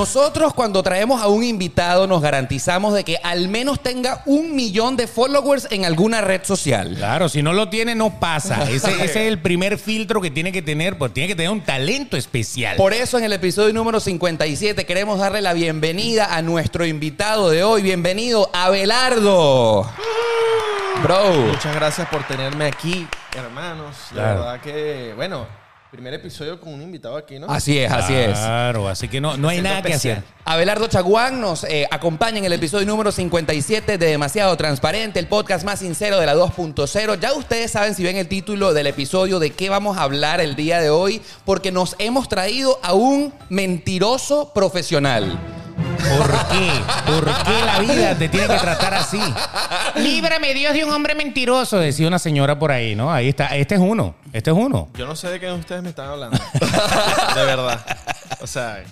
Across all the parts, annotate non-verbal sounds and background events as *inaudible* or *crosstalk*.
Nosotros cuando traemos a un invitado nos garantizamos de que al menos tenga un millón de followers en alguna red social. Claro, si no lo tiene, no pasa. *laughs* Ese, ese es el primer filtro que tiene que tener, pues tiene que tener un talento especial. Por eso en el episodio número 57 queremos darle la bienvenida a nuestro invitado de hoy. Bienvenido, Abelardo. Bro. Muchas gracias por tenerme aquí, hermanos. La Claro. verdad que, bueno, primer episodio con un invitado aquí, ¿no? Así es, así es. Claro, así que no, no hay nada que hacer. Abelardo Chaguán nos eh, acompaña en el episodio número 57 de Demasiado Transparente, el podcast más sincero de la 2.0. Ya ustedes saben si ven el título del episodio de qué vamos a hablar el día de hoy, porque nos hemos traído a un mentiroso profesional. ¿Por qué? ¿Por qué la vida te tiene que tratar así? Líbrame Dios de un hombre mentiroso, decía una señora por ahí, ¿no? Ahí está, este es uno, este es uno. Yo no sé de qué ustedes me están hablando. *laughs* de verdad. O sea,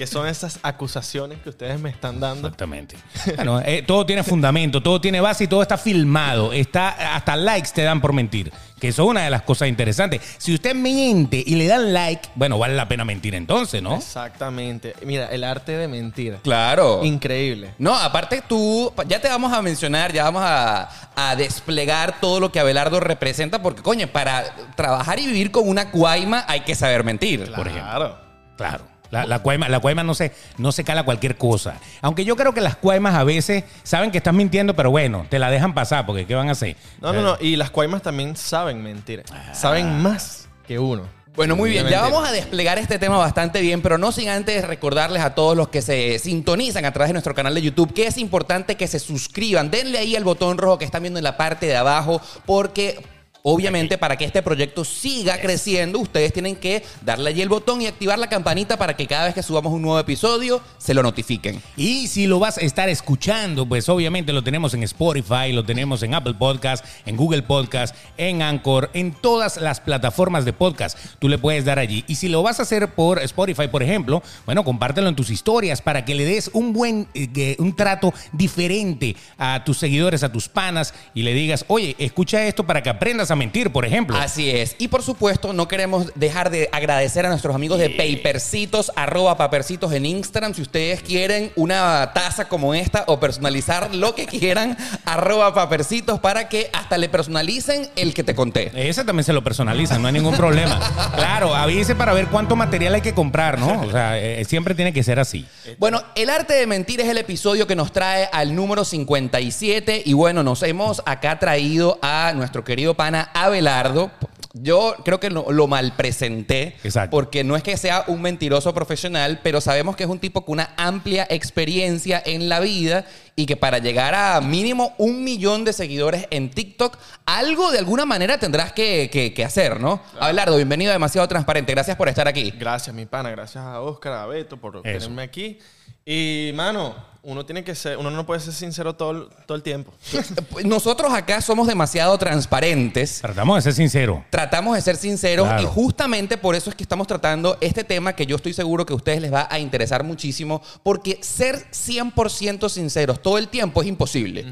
¿qué son esas acusaciones que ustedes me están dando? Exactamente. Bueno, eh, todo tiene fundamento, todo tiene base y todo está filmado. Está, hasta likes te dan por mentir. Que eso es una de las cosas interesantes. Si usted miente y le dan like, bueno, vale la pena mentir entonces, ¿no? Exactamente. Mira, el arte de mentir. Claro. Increíble. No, aparte tú, ya te vamos a mencionar, ya vamos a, a desplegar todo lo que Abelardo representa, porque coño, para trabajar y vivir con una cuaima hay que saber mentir. Por ejemplo. Claro. Claro. La, la cuaima, la cuaima no, se, no se cala cualquier cosa. Aunque yo creo que las cuaimas a veces saben que estás mintiendo, pero bueno, te la dejan pasar porque ¿qué van a hacer? No, no, no. Y las cuaimas también saben mentir. Saben más que uno. Bueno, muy bien, ya vamos a desplegar este tema bastante bien, pero no sin antes recordarles a todos los que se sintonizan a través de nuestro canal de YouTube que es importante que se suscriban. Denle ahí el botón rojo que están viendo en la parte de abajo, porque obviamente para que este proyecto siga creciendo, ustedes tienen que darle allí el botón y activar la campanita para que cada vez que subamos un nuevo episodio se lo notifiquen. Y si lo vas a estar escuchando, pues obviamente lo tenemos en Spotify, lo tenemos en Apple Podcast, en Google Podcast, en Anchor, en todas las plataformas de podcast. Tú le puedes dar allí. Y si lo vas a hacer por Spotify, por ejemplo, bueno, compártelo en tus historias para que le des un buen, eh, un trato diferente a tus seguidores, a tus panas y le digas, oye, escucha esto para que aprendas a mentir, por ejemplo. Así es. Y por supuesto, no queremos dejar de agradecer a nuestros amigos de Papercitos, arroba papercitos en Instagram. Si ustedes quieren una taza como esta o personalizar lo que quieran, *laughs* arroba papercitos para que hasta le personalicen el que te conté. Ese también se lo personalizan, no hay ningún problema. *laughs* Claro, avise para ver cuánto material hay que comprar, ¿no? O sea, eh, siempre tiene que ser así. Bueno, el arte de mentir es el episodio que nos trae al número 57 y bueno, nos hemos acá traído a nuestro querido pana Abelardo. Yo creo que lo, lo mal presenté Exacto. porque no es que sea un mentiroso profesional, pero sabemos que es un tipo con una amplia experiencia en la vida y que para llegar a mínimo un millón de seguidores en TikTok, algo de alguna manera tendrás que, que- que hacer, ¿no? Abelardo, bienvenido a Demasiado Transparente. Gracias por estar aquí. Gracias, mi pana. Gracias a Oscar, a Beto por Eso. tenerme aquí. Y, mano, uno tiene que ser, uno no puede ser sincero todo, el- todo el tiempo. *laughs* Nosotros acá somos demasiado transparentes. Tratamos de ser sinceros. Tratamos de ser sinceros Claro. y justamente por eso es que estamos tratando este tema que yo estoy seguro que a ustedes les va a interesar muchísimo porque ser 100% sinceros todo el tiempo es imposible.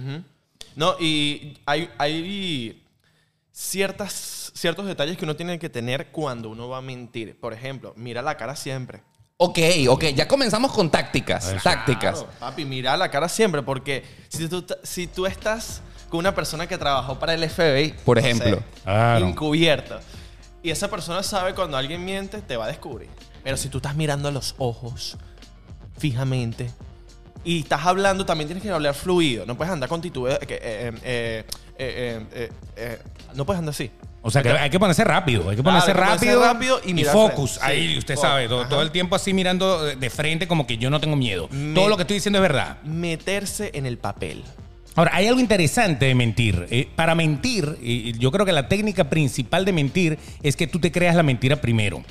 No, y hay, hay ciertas, ciertos detalles que uno tiene que tener cuando uno va a mentir. Por ejemplo, mira la cara siempre. Ok, ok, ya comenzamos con tácticas, tácticas. Claro, papi, mira la cara siempre, porque si tú, si tú estás con una persona que trabajó para el FBI, Por no sé, ejemplo. Claro. encubierta, y esa persona sabe cuando alguien miente, te va a descubrir. Pero si tú estás mirando a los ojos fijamente y estás hablando, también tienes que hablar fluido. No puedes andar con titubeo. eh, eh, eh, eh, eh, eh, no puedes andar así. O sea, que hay que ponerse rápido. Hay que ponerse Claro, rápido. ponerse rápido y y focus. Ahí, usted focus. sabe, todo, el tiempo así mirando de- frente como que yo no tengo miedo. Me- Todo lo que estoy diciendo es verdad. Meterse en el papel. Ahora, hay algo interesante de mentir. Eh, para mentir, y yo creo que la técnica principal de mentir es que tú te creas la mentira primero.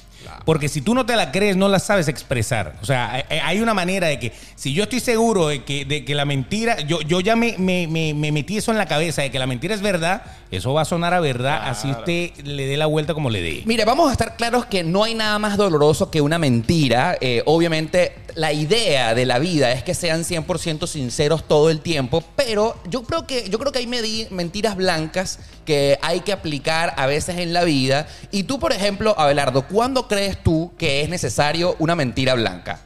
Porque si tú no te la crees, no la sabes expresar. O sea, hay- hay una manera de que, si yo estoy seguro de que, de que la mentira, yo, yo ya me, me- me- me metí eso en la cabeza, de que la mentira es verdad, eso va a sonar a verdad, así usted le dé la vuelta como le dé. Mire, vamos a estar claros que no hay nada más doloroso que una mentira. Eh, obviamente, la idea de la vida es que sean 100% sinceros todo el tiempo, pero yo creo que, yo creo que hay mentiras blancas que hay que aplicar a veces en la vida. Y tú, por ejemplo, Abelardo, ¿cuándo crees tú que es necesario una mentira blanca?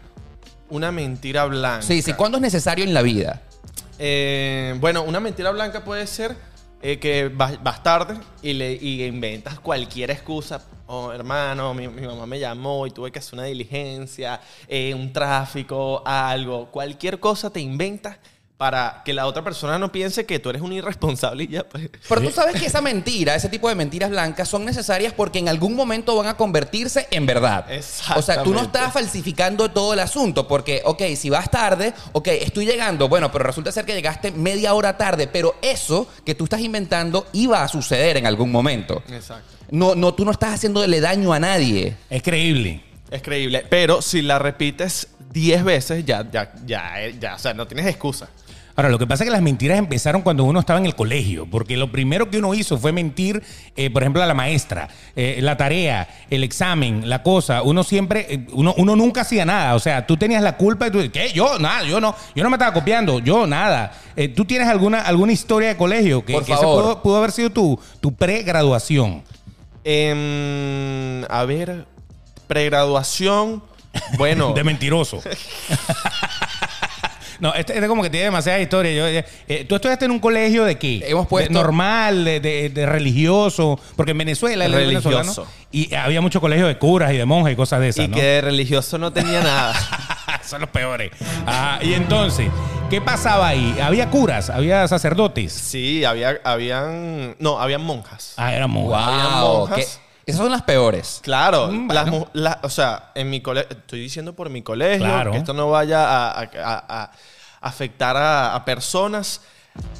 Una mentira blanca. Sí, sí. ¿Cuándo es necesario en la vida? Eh, bueno, una mentira blanca puede ser eh, que vas, vas tarde y, le, y inventas cualquier excusa. Oh, hermano, mi, mi mamá me llamó y tuve que hacer una diligencia, eh, un tráfico, algo. Cualquier cosa te inventas para que la otra persona no piense que tú eres un irresponsable y ya. Pues. Pero tú sabes que esa mentira, ese tipo de mentiras blancas son necesarias porque en algún momento van a convertirse en verdad. O sea, tú no estás falsificando todo el asunto porque, ok, si vas tarde, ok, estoy llegando, bueno, pero resulta ser que llegaste media hora tarde, pero eso que tú estás inventando iba a suceder en algún momento. Exacto. No, no, tú no estás haciéndole daño a nadie. Es creíble. Es creíble. Pero si la repites 10 veces, ya, ya, ya, eh, ya, o sea, no tienes excusa. Ahora, lo que pasa es que las mentiras empezaron cuando uno estaba en el colegio, porque lo primero que uno hizo fue mentir, eh, por ejemplo, a la maestra, eh, la tarea, el examen, la cosa. Uno siempre, eh, uno, uno nunca hacía nada. O sea, tú tenías la culpa y tú, ¿qué? Yo, nada, yo no, yo no me estaba copiando, yo nada. ¿Tú tienes alguna, alguna historia de colegio que, Por que esa favor. pudo, pudo haber sido tu, tu pregraduación? Em, a ver, pregraduación. Bueno, *laughs* De mentiroso. *laughs* No, este, este como que tiene demasiada historia. Yo, eh, eh, ¿Tú estudiaste en un colegio de qué? Hemos puesto- De normal, de, de- de religioso. Porque en Venezuela es Religioso. venezolano, Y había muchos colegios de curas y de monjas y cosas de esas, y ¿no? que de religioso no tenía nada. *laughs* Son los peores. Ah, y entonces, ¿qué pasaba ahí? ¿Había curas? ¿Había sacerdotes? Sí, había, habían, no, habían monjas. Ah, eran monjas. Habían monjas. que- esas son las peores. Claro, Mm, las bueno. o sea, en mi colegio, estoy diciendo por mi colegio, Claro. que esto no vaya a, a- a- a afectar a, a personas.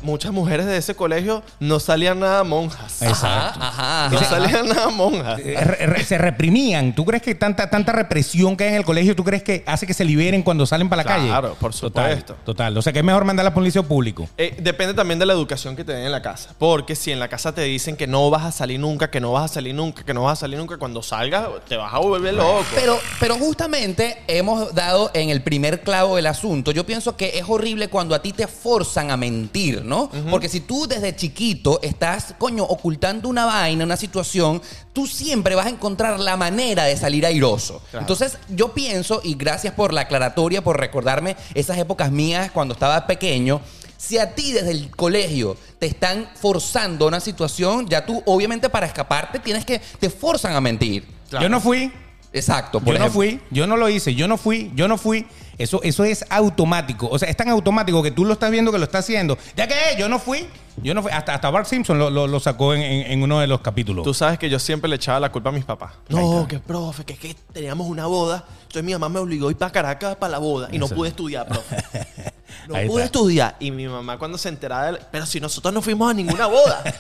Muchas mujeres de ese colegio no salían nada monjas. Exacto. Ajá, ajá. No ajá. salían nada monjas. Eh, se reprimían. ¿Tú crees que tanta, tanta represión que hay en el colegio, tú crees que hace que se liberen cuando salen para la calle? Claro, por Total, supuesto. Total. O sea, que es mejor mandar a la policía público. Eh, depende también de la educación que te den en la casa. Porque si en la casa te dicen que no vas a salir nunca, que no vas a salir nunca, que no vas a salir nunca, cuando salgas te vas a volver loco. Pero, pero justamente hemos dado en el primer clavo del asunto. Yo pienso que es horrible cuando a ti te forzan a mentir, ¿no? Porque si tú desde chiquito estás, coño, ocultando una vaina, una situación, tú siempre vas a encontrar la manera de salir airoso. Claro. Entonces, yo pienso, y gracias por la aclaratoria, por recordarme esas épocas mías cuando estaba pequeño. Si a ti desde el colegio te están forzando una situación, ya tú, obviamente, para escaparte, tienes que, te forzan a mentir. Claro. Yo no fui. Exacto. Yo no fui, yo no lo hice, yo no fui, yo no fui. Eso, eso es automático. O sea, es tan automático que tú lo estás viendo que lo está haciendo. Ya que yo no fui, yo no fui. Hasta, hasta Bart Simpson lo, lo- lo sacó en, en- en uno de los capítulos. Tú sabes que yo siempre le echaba la culpa a mis papás. No, que profe, que es que teníamos una boda. Entonces mi mamá me obligó a ir para Caracas para la boda y no pude estudiar, profe. *laughs* No Ahí pude está. estudiar. Y mi mamá cuando se enteraba, de- pero si nosotros no fuimos a ninguna boda. *laughs*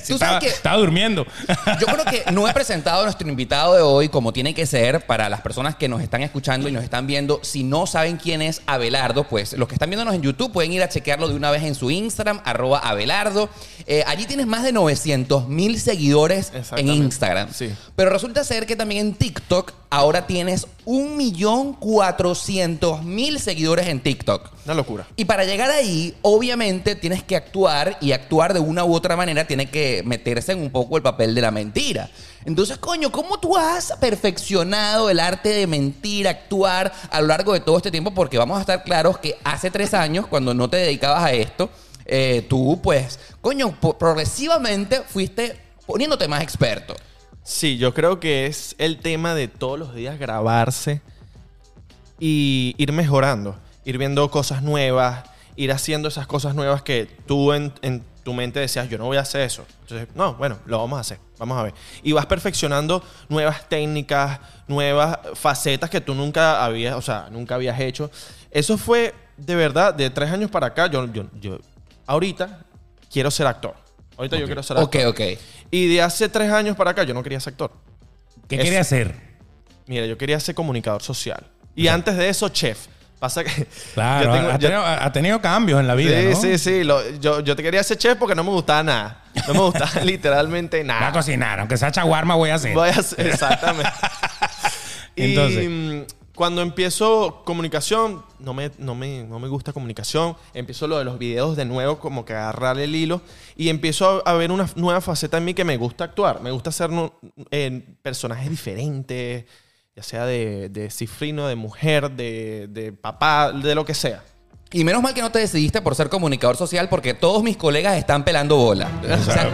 Sí, Tú estaba, sabes que- estaba durmiendo. Yo creo que no he presentado a nuestro invitado de hoy como tiene que ser para las personas que nos están escuchando y nos están viendo. Si no saben quién es Abelardo, pues los que están viéndonos en YouTube pueden ir a chequearlo de una vez en su Instagram, arroba Abelardo. Eh, allí tienes más de 900 mil seguidores en Exactamente. Instagram. Sí. Pero resulta ser que también en TikTok ahora tienes 1.400.000 seguidores en TikTok. Una locura. Y para llegar ahí, obviamente tienes que actuar y actuar de una u otra manera tiene que meterse en un poco el papel de la mentira. Entonces, coño, ¿cómo tú has perfeccionado el arte de mentir, actuar a lo largo de todo este tiempo? Porque vamos a estar claros que hace tres años, cuando no te dedicabas a esto, eh, tú, pues, coño, progresivamente fuiste poniéndote más experto. Sí, yo creo que es el tema de todos los días grabarse y ir mejorando, ir viendo cosas nuevas, ir haciendo esas cosas nuevas que tú en, en tu mente decías, yo no voy a hacer eso. Entonces, no, bueno, lo vamos a hacer, vamos a ver. Y vas perfeccionando nuevas técnicas, nuevas facetas que tú nunca habías, o sea, nunca habías hecho. Eso fue, de verdad, de tres años para acá, yo, yo, yo ahorita quiero ser actor. Ahorita yo quiero ser actor. Ok, ok. Y de hace tres años para acá yo no quería ser actor. ¿Qué Es- quería hacer? Mira, yo quería ser comunicador social. Y antes de eso, chef. Pasa que. *laughs* Claro, tengo- ha, yo- tenido, ha tenido cambios en la vida, sí, ¿no? sí, sí. lo- yo, yo te quería ser chef porque no me gustaba nada. No me gustaba *laughs* literalmente Voy a nada. cocinar, aunque sea chaguarma voy a hacer. Voy a hacer- *laughs* exactamente. Entonces. Y mm, cuando empiezo comunicación, no me, no, me, no me gusta comunicación. Empiezo lo de los videos de nuevo, como que agarrar el hilo. Y empiezo a, ver una nueva faceta en mí que me gusta actuar. Me gusta hacer personajes diferentes. ya sea de, de cifrino, de mujer, de, de papá, de lo que sea. Y menos mal que no te decidiste por ser comunicador social porque todos mis colegas están pelando bola.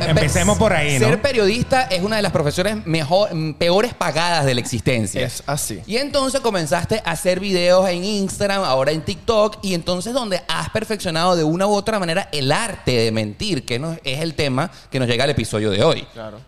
Empecemos por ahí, ¿no? Ser periodista es una de las profesiones mejor, mm, peores pagadas de la existencia. Es así. Y entonces comenzaste a hacer videos en Instagram, ahora en TikTok, y entonces donde has perfeccionado de una u otra manera el arte de mentir, que no- es el tema que nos llega al episodio de hoy. Claro.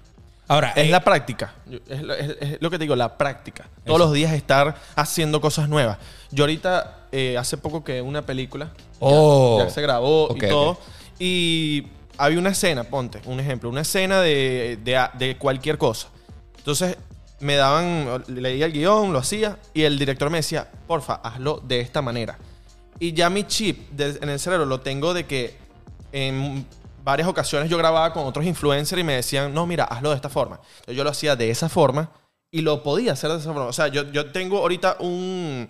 Ahora, Es eh, la práctica. Es, lo- es- es lo que te digo, la práctica. Todos los días estar haciendo cosas nuevas. Yo ahorita, eh, hace poco que una película Oh. ya, ya se grabó y todo. Y había una escena, ponte, un ejemplo, una escena de, de- de cualquier cosa. Entonces me daban, leía el guion, lo hacía y el director me decía, porfa, hazlo de esta manera. Y ya mi chip de- en el cerebro lo tengo de que en varias ocasiones yo grababa con otros influencers y me decían, no, mira, hazlo de esta forma. Entonces yo lo hacía de esa forma y lo podía hacer de esa forma. O sea, yo, yo tengo ahorita un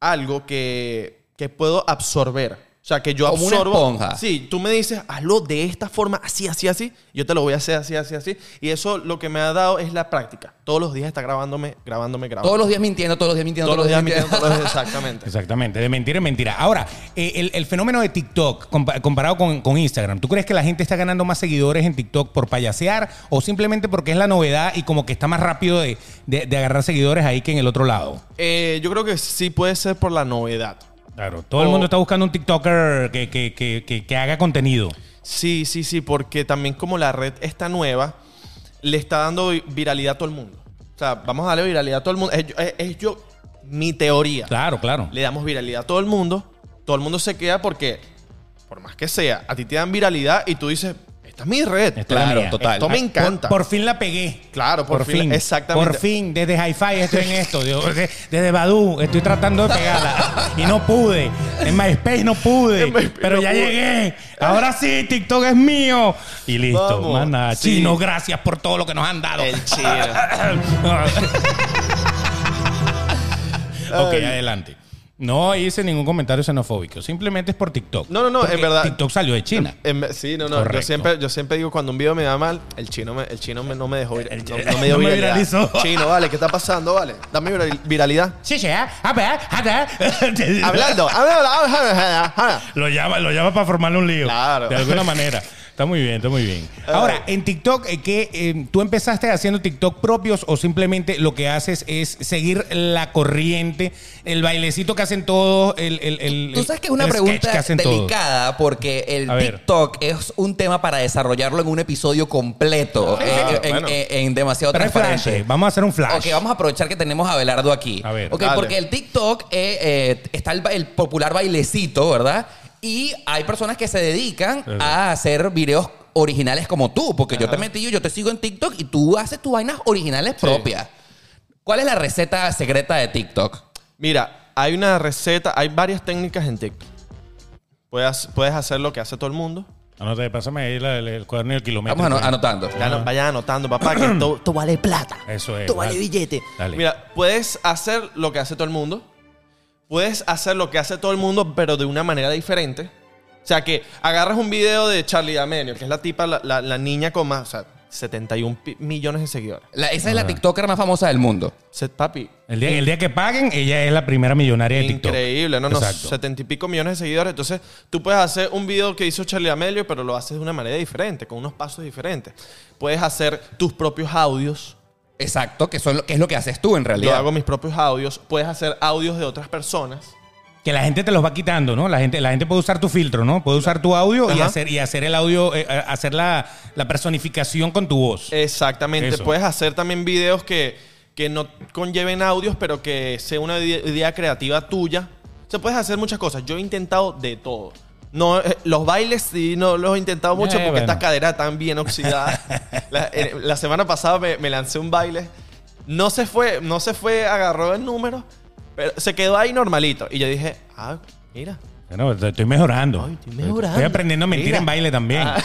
algo que, que puedo absorber. O sea, que yo Como una absorbo. esponja. Sí, tú me dices, hazlo de esta forma, así, así, así. Yo te lo voy a hacer así, así, así. Y eso lo que me ha dado es la práctica. Todos los días está grabándome, grabándome, grabando. Todos los días mintiendo, todos los días mintiendo, Todos los días mintiendo. mintiendo, todos los días- exactamente. *laughs* Exactamente, de mentira en mentira. Ahora, eh, el, el fenómeno de TikTok compa- comparado con, con Instagram, ¿tú crees que la gente está ganando más seguidores en TikTok por payasear o simplemente porque es la novedad y como que está más rápido de, de- de agarrar seguidores ahí que en el otro lado? Eh, yo creo que sí puede ser por la novedad. Claro, todo el mundo está buscando un TikToker que, que- que- que- haga contenido. Sí, sí, sí, porque también como la red está nueva, le está dando vi- viralidad a todo el mundo. O sea, vamos a darle viralidad a todo el mundo. Es- es yo, mi teoría. Claro, claro. Le damos viralidad a todo el mundo, todo el mundo se queda porque, por más que sea, a ti te dan viralidad y tú dices, esta es mi red. Esta Claro, mía. total. Esto me encanta. Por, por fin la pegué. Claro, por fin, exactamente. Por fin, desde Hi-Fi estoy en esto. Desde, desde Badu estoy tratando de pegarla. Y no pude. En MySpace no pude. MySpace pero no ya pude. llegué. Ahora sí, TikTok es mío. Y listo. Sí. Chino, gracias por todo lo que nos han dado. El chino. *laughs* ok, adelante. No hice ningún comentario xenofóbico. Simplemente es por TikTok. No, no, no, Porque en verdad. TikTok salió de China. En- sí, no, no. Yo siempre, yo siempre digo cuando un video me da mal, el chino, me, el chino me- no me dejó El no, me dio *laughs* no viralizó. Chino, vale, ¿qué está pasando? Vale, dame viral- viralidad. Sí, sí, ah, a ver, a ver. Hablando, hablando. Lo llama, lo llama para formarle un lío. Claro. De alguna manera. Está muy bien, está muy bien. Ahora, en TikTok, eh, ¿qué, eh, ¿tú empezaste haciendo TikTok propios o simplemente lo que haces es seguir la corriente, el bailecito que hacen todos, el, el, el Tú sabes que es una pregunta todos? delicada porque el A ver. TikTok es un tema para desarrollarlo en un episodio completo, Ah, eh, en, bueno. en- en demasiado Pero transparente. flash, vamos a hacer un flash. Ok, vamos a aprovechar que tenemos a Belardo aquí. A ver. Ok, Dale. porque el TikTok eh, eh, está el, ba- el popular bailecito, ¿verdad? Y hay personas que se dedican a hacer videos originales como tú, porque yo te metí, yo te sigo en TikTok y tú haces tus vainas originales propias. ¿Cuál es la receta secreta de TikTok? Mira, hay una receta, hay varias técnicas en TikTok. Puedes, puedes hacer lo que hace todo el mundo. Anota, pásame ahí la- el, el cuaderno del kilómetro. Vamos ano- anotando. Ya no- vayan anotando, papá, que *clears throat* esto, esto vale plata. Eso es, Esto vale dale. billete. Dale. Mira, puedes hacer lo que hace todo el mundo. Puedes hacer lo que hace todo el mundo, pero de una manera diferente. O sea, que agarras un video de Charlie D'Amelio, que es la tipa, la, la- la niña con más, o sea, 71 pi- millones de seguidores. La- esa es la. TikToker más famosa del mundo. Se- papi, El día, el día que paguen, ella es la primera millonaria de TikTok. Increíble, no, no, Exacto. 70 y pico millones de seguidores. Entonces, tú puedes hacer un video que hizo Charlie Amelio, pero lo haces de una manera diferente, con unos pasos diferentes. Puedes hacer tus propios audios. Exacto, que, son lo, que es lo que haces tú en realidad. Yo hago mis propios audios. Puedes hacer audios de otras personas. Que la gente te los va quitando, ¿no? La gente, la gente puede usar tu filtro, ¿no? Puede usar tu audio y hacer, y hacer el audio, eh, eh, hacer la, la personificación con tu voz. Exactamente. Eso. Puedes hacer también videos que, que no conlleven audios, pero que sea una idea, idea creativa tuya. O sea, puedes hacer muchas cosas. Yo he intentado de todo. No, eh, los bailes sí no los he intentado mucho Eh, porque bueno. esta cadera está tan bien oxidada. *laughs* la, eh, la semana pasada me, me lancé un baile. No se fue, no se fue, agarró el número, pero se quedó ahí normalito. Y yo dije, ah, mira. Bueno, estoy- mejorando. Ay, estoy mejorando. Estoy aprendiendo a mentir Mira. en baile también. Ah. *laughs*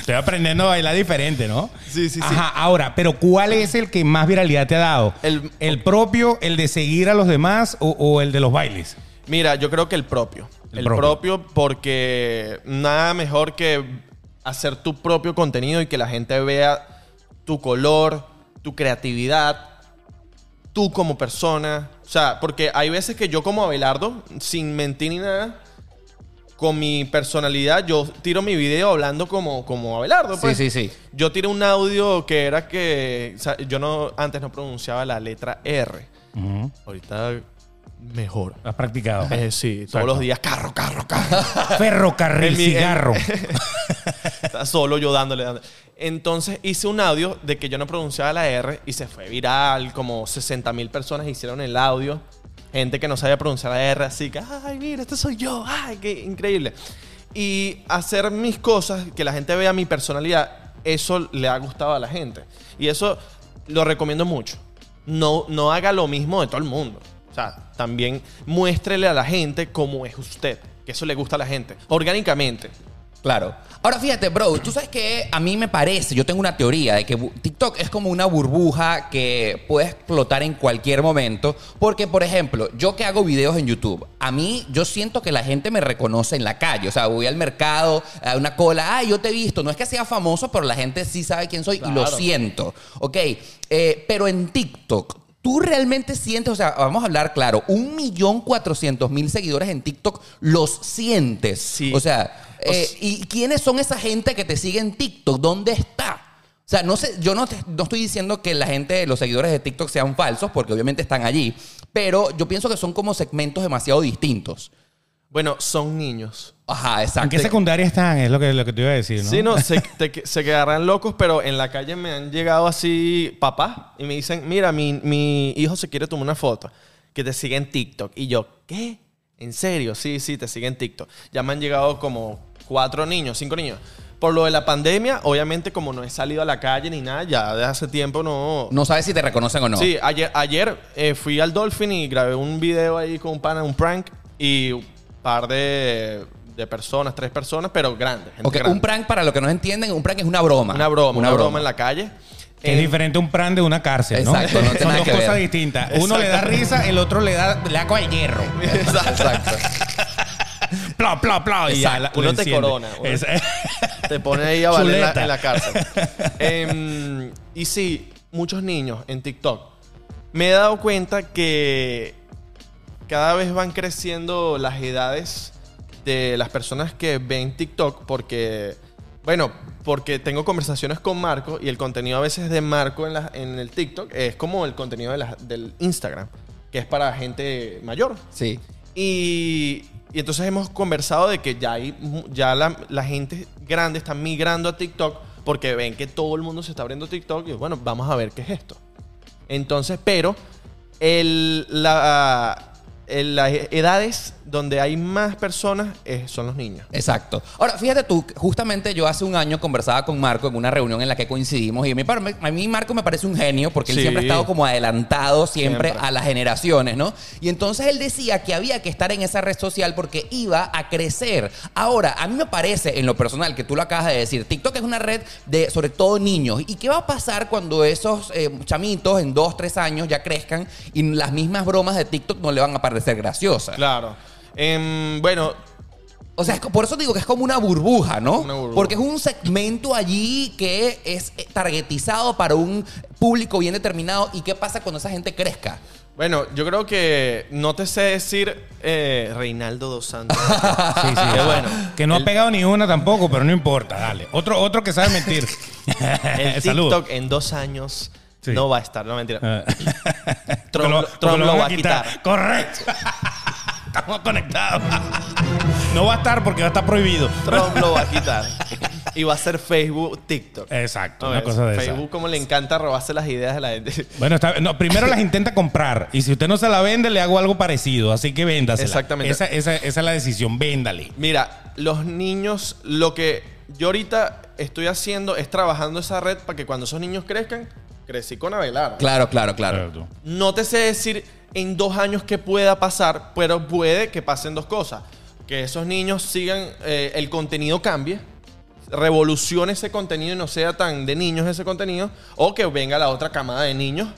Estoy aprendiendo a bailar diferente, ¿no? Sí, sí, sí. Ajá, ahora, pero ¿cuál es el que más viralidad te ha dado? El- ¿El, propio, el de seguir a los demás o, o el de los bailes? Mira, yo creo que el propio. El El, propio. propio. porque nada mejor que hacer tu propio contenido y que la gente vea tu color, tu creatividad tú como persona. O sea, porque hay veces que yo como Abelardo, sin mentir ni nada, con mi personalidad, yo tiro mi video hablando como, como Abelardo. Pues. Sí, sí, sí. Yo tiré un audio que era que o sea, yo no antes no pronunciaba la letra R. Ahorita mejor. Has practicado. Eh, sí, todos los días carro, carro, carro. *laughs* Ferrocarril, cigarro. *laughs* Estaba solo yo dándole, dándole. Entonces hice un audio de que yo no pronunciaba la R y se fue viral. Como 60 mil personas hicieron el audio. Gente que no sabía pronunciar la R, así que, ay, mira, este soy yo. Ay, qué increíble. Y hacer mis cosas, que la gente vea mi personalidad, eso le ha gustado a la gente. Y eso lo recomiendo mucho. No, no haga lo mismo de todo el mundo. O sea, también muéstrele a la gente cómo es usted. Que eso le gusta a la gente. Orgánicamente. Claro. Ahora fíjate, bro, tú sabes que a mí me parece, yo tengo una teoría de que TikTok es como una burbuja que puede explotar en cualquier momento. Porque, por ejemplo, yo que hago videos en YouTube, a mí yo siento que la gente me reconoce en la calle. O sea, voy al mercado, a una cola, ay, yo te he visto. No es que sea famoso, pero la gente sí sabe quién soy y lo siento. Ok, eh, pero en TikTok. ¿Tú realmente sientes, o sea, vamos a hablar claro, un millón cuatrocientos mil seguidores en TikTok, los sientes? Sí. O sea, O eh, ¿y quiénes son esa gente que te sigue en TikTok? ¿Dónde está? O sea, no sé, yo no, no estoy diciendo que la gente, los seguidores de TikTok sean falsos, porque obviamente están allí, pero yo pienso que son como segmentos demasiado distintos. Bueno, son niños. Ajá, ¿En exacto. qué secundaria están? Es lo que, lo que te iba a decir, ¿no? Sí, no, se, te- se quedarán locos, pero en la calle me han llegado así papá y me dicen, mira, mi, mi hijo se quiere tomar una foto, que te sigue en TikTok. Y yo, ¿qué? ¿En serio? Sí, sí, te sigue en TikTok. Ya me han llegado como cuatro niños, cinco niños. Por lo de la pandemia, obviamente como no he salido a la calle ni nada, ya de hace tiempo no... No sabes si te reconocen o no. Sí, ayer, ayer eh, fui al Dolphin y grabé un video ahí con un pana, un prank, y par de, de personas, tres personas, pero grandes. gente Ok, grande. un prank, para los que no entienden, un prank es una broma. Una broma, una, broma. en la calle. Que es Eh, diferente un plan de una cárcel, ¿no? Exacto, no tiene Son nada dos que cosas ver. distintas. Uno le da risa, el otro le da, le da con el hierro. *laughs* Exacto. Pla, pla, pla. Y ya Exacto, la- lo uno te enciende. corona, uno- Es- *laughs* Te pone ahí a valer en la, Chuleta. en la cárcel. *laughs* Em, y sí, muchos niños en TikTok. Me he dado cuenta que cada vez van creciendo las edades de las personas que ven TikTok porque, bueno, porque tengo conversaciones con Marco y el contenido a veces de Marco en, la- en el TikTok es como el contenido de la- del Instagram, que es para gente mayor. Sí. Y, y entonces hemos conversado de que ya, hay, ya la, la gente grande está migrando a TikTok porque ven que todo el mundo se está abriendo TikTok y bueno, vamos a ver qué es esto. Entonces, pero el, la, el- las edades donde hay más personas eh, son los niños. Exacto. Ahora, fíjate tú, justamente yo hace un año conversaba con Marco en una reunión en la que coincidimos y a mí, a mí Marco me parece un genio porque él Sí. siempre ha estado como adelantado siempre, Siempre. a las generaciones, ¿no? Y entonces él decía que había que estar en esa red social porque iba a crecer. Ahora, a mí me parece, en lo personal, que tú lo acabas de decir, TikTok es una red de sobre todo niños. ¿Y qué va a pasar cuando esos eh, chamitos en dos, tres años ya crezcan y las mismas bromas de TikTok no le van a parecer graciosas? Claro. Em, bueno, O sea, es por eso digo que es como una burbuja, ¿no? Una burbuja. Porque es un segmento allí que es eh, targetizado para un público bien determinado. ¿Y qué pasa cuando esa gente crezca? bueno, yo creo que no te sé decir eh, Reinaldo dos Santos. *laughs* Sí, sí. Qué bueno. Que no ha pegado ni una tampoco, pero no importa, dale. Otro, otro que sabe mentir. *laughs* El *laughs* Salud. TikTok en dos años Sí. no va a estar, no mentira. Ah. Trump, lo- Trump va a quitar. Correcto. Estamos conectados. *laughs* No va a estar porque va a estar prohibido. Trump lo va a *laughs* quitar. Y va a ser Facebook, TikTok. Exacto, una cosa de esa. Facebook como le encanta robarse las ideas de la gente. *laughs* Bueno, está- no, primero las intenta comprar. Y si usted no se la vende, le hago algo parecido. Así que véndasela. Exactamente. Esa, esa- esa es la decisión. Véndale. Mira, los niños, lo que yo ahorita estoy haciendo es trabajando esa red para que cuando esos niños crezcan, crecí con Abelardo. Claro, claro, claro. No te sé decir en dos años qué pueda pasar, pero puede que pasen dos cosas. Que esos niños sigan, eh, el contenido cambie, revolucione ese contenido y no sea tan de niños ese contenido, o que venga la otra camada de niños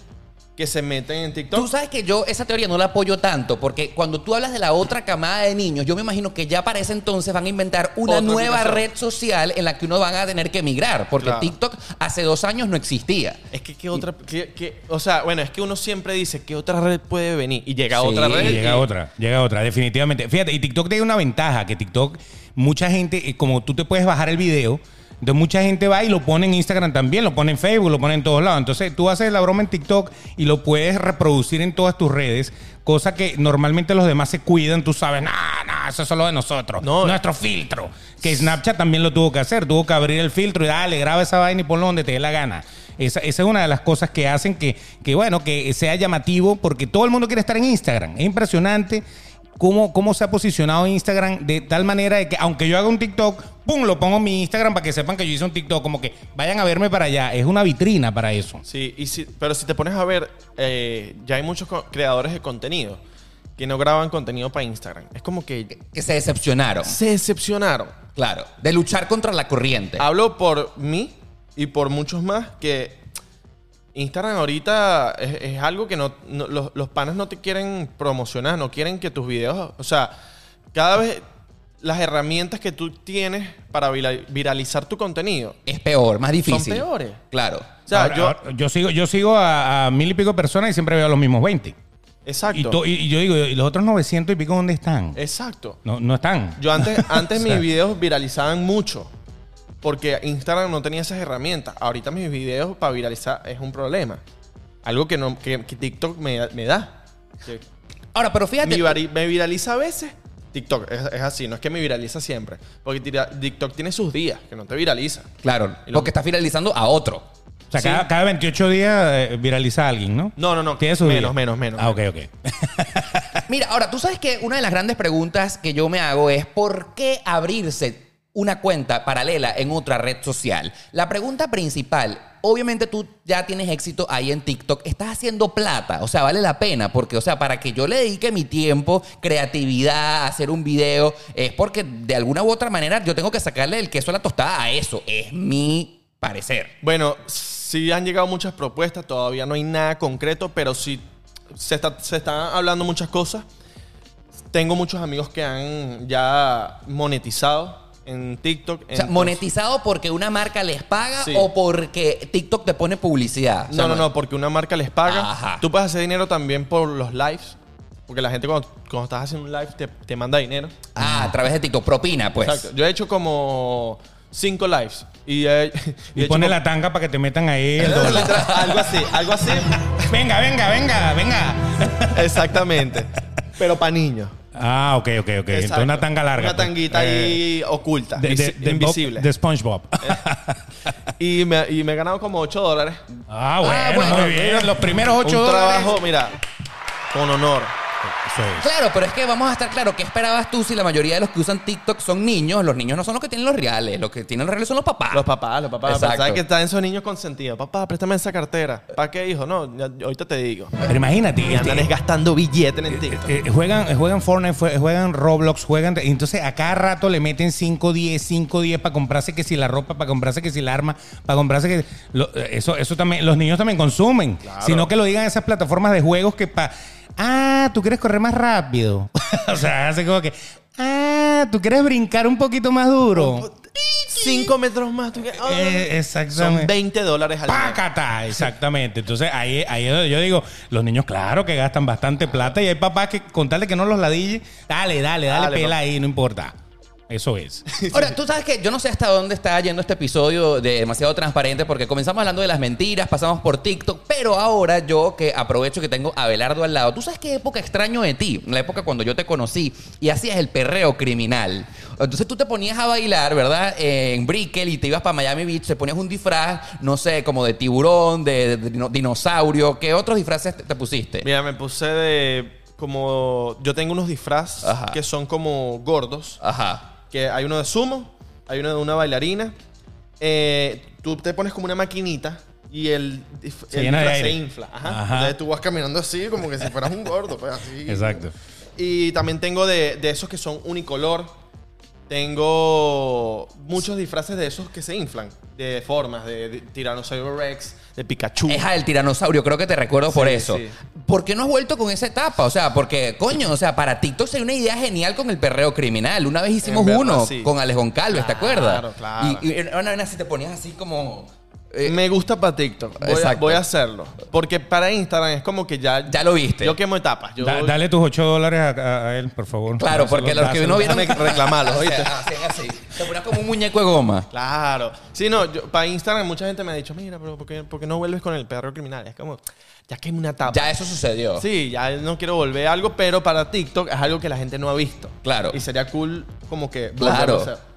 que se meten en TikTok. Tú sabes que yo esa teoría no la apoyo tanto, porque cuando tú hablas de la otra camada de niños, yo me imagino que ya para ese entonces van a inventar una Otra nueva red social en la que uno van a tener que emigrar, porque Claro. TikTok hace dos años no existía. Es que qué otra, qué- qué- o sea, bueno, es que uno siempre dice qué otra red puede venir y llega Sí, otra red. Y llega y- otra, llega otra, definitivamente. Fíjate, y TikTok tiene una ventaja, que TikTok, mucha gente, eh, como tú te puedes bajar el video, entonces mucha gente va y lo pone en Instagram también, lo pone en Facebook, lo pone en todos lados. Entonces tú haces la broma en TikTok y lo puedes reproducir en todas tus redes, cosa que normalmente los demás se cuidan, tú sabes, no, no, eso es solo de nosotros, No. nuestro filtro. Que Snapchat también lo tuvo que hacer, tuvo que abrir el filtro y dale, graba esa vaina y ponlo donde te dé la gana. Esa, esa es una de las cosas que hacen que, que, bueno, que sea llamativo porque todo el mundo quiere estar en Instagram. Es impresionante cómo, cómo se ha posicionado Instagram de tal manera de que aunque yo haga un TikTok, pum, lo pongo en mi Instagram para que sepan que yo hice un TikTok, como que vayan a verme para allá. Es una vitrina para eso. Sí, y si, pero si te pones a ver, eh, ya hay muchos creadores de contenido que no graban contenido para Instagram. Es como que Que se decepcionaron. se decepcionaron. Claro. De luchar contra la corriente. Hablo por mí y por muchos más que Instagram ahorita es, es algo que no, no- los, los panas no te quieren promocionar, no quieren que tus videos, o sea, cada vez las herramientas que tú tienes para vira- viralizar tu contenido. Es peor, más difícil. peores. Claro. O sea, Ahora- yo, ahora, yo sigo, yo sigo a, a mil y pico personas y siempre veo a los mismos 20. exacto, Y, to- y- y yo digo, ¿y los otros 900 y pico dónde están? exacto. No, no están. Yo antes, antes *laughs* mis videos viralizaban mucho. Porque Instagram no tenía esas herramientas. Ahorita mis videos para viralizar es un problema. Algo que, no, que, que TikTok me, me da. Ahora, pero fíjate. me, vari- me viraliza a veces. TikTok es, es así, no es que me viraliza siempre. Porque TikTok tiene sus días que no te viraliza. Claro, porque está finalizando a otro. O sea, Sí. cada, cada 28 días eh, viraliza a alguien, ¿no? No, no, no. Tiene su menos, día. menos, menos. Ah, ok, ok. Mira, ahora, tú sabes que una de las grandes preguntas que yo me hago es ¿por qué abrirse una cuenta paralela en otra red social? La pregunta principal, obviamente tú ya tienes éxito ahí en TikTok, estás haciendo plata, o sea, vale la pena, porque, o sea, para que yo le dedique mi tiempo, creatividad, hacer un video, es porque de alguna u otra manera yo tengo que sacarle el queso a la tostada a eso, es mi parecer. Bueno, sí han llegado muchas propuestas, todavía no hay nada concreto, pero sí se, está, se están hablando muchas cosas. Tengo muchos amigos que han ya monetizado en TikTok. O sea, monetizado porque una marca les paga Sí. o porque TikTok te pone publicidad. O sea, No, no, no, porque una marca les paga. Ajá. Tú puedes hacer dinero también por los lives. Porque la gente cuando, cuando estás haciendo un live te, te manda dinero. Ah, a través de TikTok. Propina, pues. Exacto. Yo he hecho como cinco lives. Y, he, *laughs* Y he pone como- la tanga para que te metan ahí el *laughs* dólar. Literal, algo así, algo así. venga, venga, venga, venga. Exactamente. *laughs* Pero para niños. Ah, ok, ok, ok. Entonces Exacto. una tanga larga. Una pues. tanguita Eh, ahí oculta, de, de- visi- de- invisible. De SpongeBob. y, me, y me he ganado como 8 dólares. ah, bueno, bueno, muy bien. Los primeros 8 un dólares. trabajo, mira, con honor. Eso es. Claro, pero es que vamos a estar claro, ¿qué esperabas tú si la mayoría de los que usan TikTok son niños? Los niños no son los que tienen los reales, los que tienen los reales son los papás. Los papás, los papás. Exacto. ¿Sabes que están esos niños consentidos? Papá, préstame esa cartera. ¿Para qué, hijo? No, ya- ahorita te digo. Pero imagínate. Y este, andan es gastando billetes en TikTok. eh, juegan, juegan Fortnite, juegan Roblox, juegan. y Entonces a cada rato le meten 5, 10, 5, 10 para comprarse que si la ropa, para comprarse que si la arma, para comprarse que. lo- eso, eso también, los niños también consumen. Sino que lo digan esas plataformas de juegos que para. Ah, tú quieres correr más rápido. *laughs* o sea, hace como que. Ah, tú quieres brincar un poquito más duro. Cinco metros más. tú ah. Eh, Son exactamente. 20 dólares al mes. ¡Pácata! Exactamente. Entonces ahí, ahí es donde yo digo, los niños, claro que gastan bastante plata y hay papás que con tal de que no los ladille, dale, dale, dale, Dale, pela ahí, no importa. Eso es. *laughs* Ahora, tú sabes que yo no sé hasta dónde está yendo este episodio de demasiado transparente porque comenzamos hablando de las mentiras, pasamos por TikTok, pero ahora yo que aprovecho que tengo a Belardo al lado, ¿tú sabes qué época extraño de ti? La época cuando yo te conocí y hacías el perreo criminal. Entonces tú te ponías a bailar, ¿verdad? En Brickell y te ibas para Miami Beach, te ponías un disfraz, no sé, como de tiburón, de, de dino- dinosaurio. ¿Qué otros disfraces te, te pusiste? Mira, me puse de. Como. Yo tengo unos disfraces Ajá. que son como gordos. Ajá. Que hay uno de sumo, hay uno de una bailarina. Eh, tú te pones como una maquinita y el, Se el se infla. Ajá. Ajá. Entonces tú vas caminando así, como que si fueras un gordo, pues así. Exacto. Y también tengo de, de esos que son unicolor. Tengo muchos disfraces de esos que se inflan, de formas, de, de Tiranosaurio Rex, de Pikachu. Es el tiranosaurio, creo que te recuerdo por Sí, eso. sí. ¿Por qué no has vuelto con esa etapa? O sea, porque, coño, o sea, para TikTok hay una idea genial con el perreo criminal. Una vez hicimos verdad, uno sí. con Alex Goncalves, ¿te Claro, acuerdas? claro. Y, y una vez te ponías así como... eh, Me gusta para TikTok. Voy a, Exacto. voy a hacerlo. Porque para Instagram es como que ya. Ya lo viste. Yo quemo etapas. Yo, Da- dale tus 8 dólares a, a- a él, por favor. Claro, porque los que no vieron... Déjame reclamarlo, O *laughs* sea, ¿oíste? hacían así. Te ponías como un muñeco de goma. Claro. Sí, no, yo, para Instagram mucha gente me ha dicho, mira, pero ¿por qué, por qué no vuelves con el perro criminal? Es como, ya que es una etapa. Ya eso sucedió. Sí, ya no quiero volver a algo, pero para TikTok es algo que la gente no ha visto. Claro. Y sería cool como que Claro. volverlo a hacer.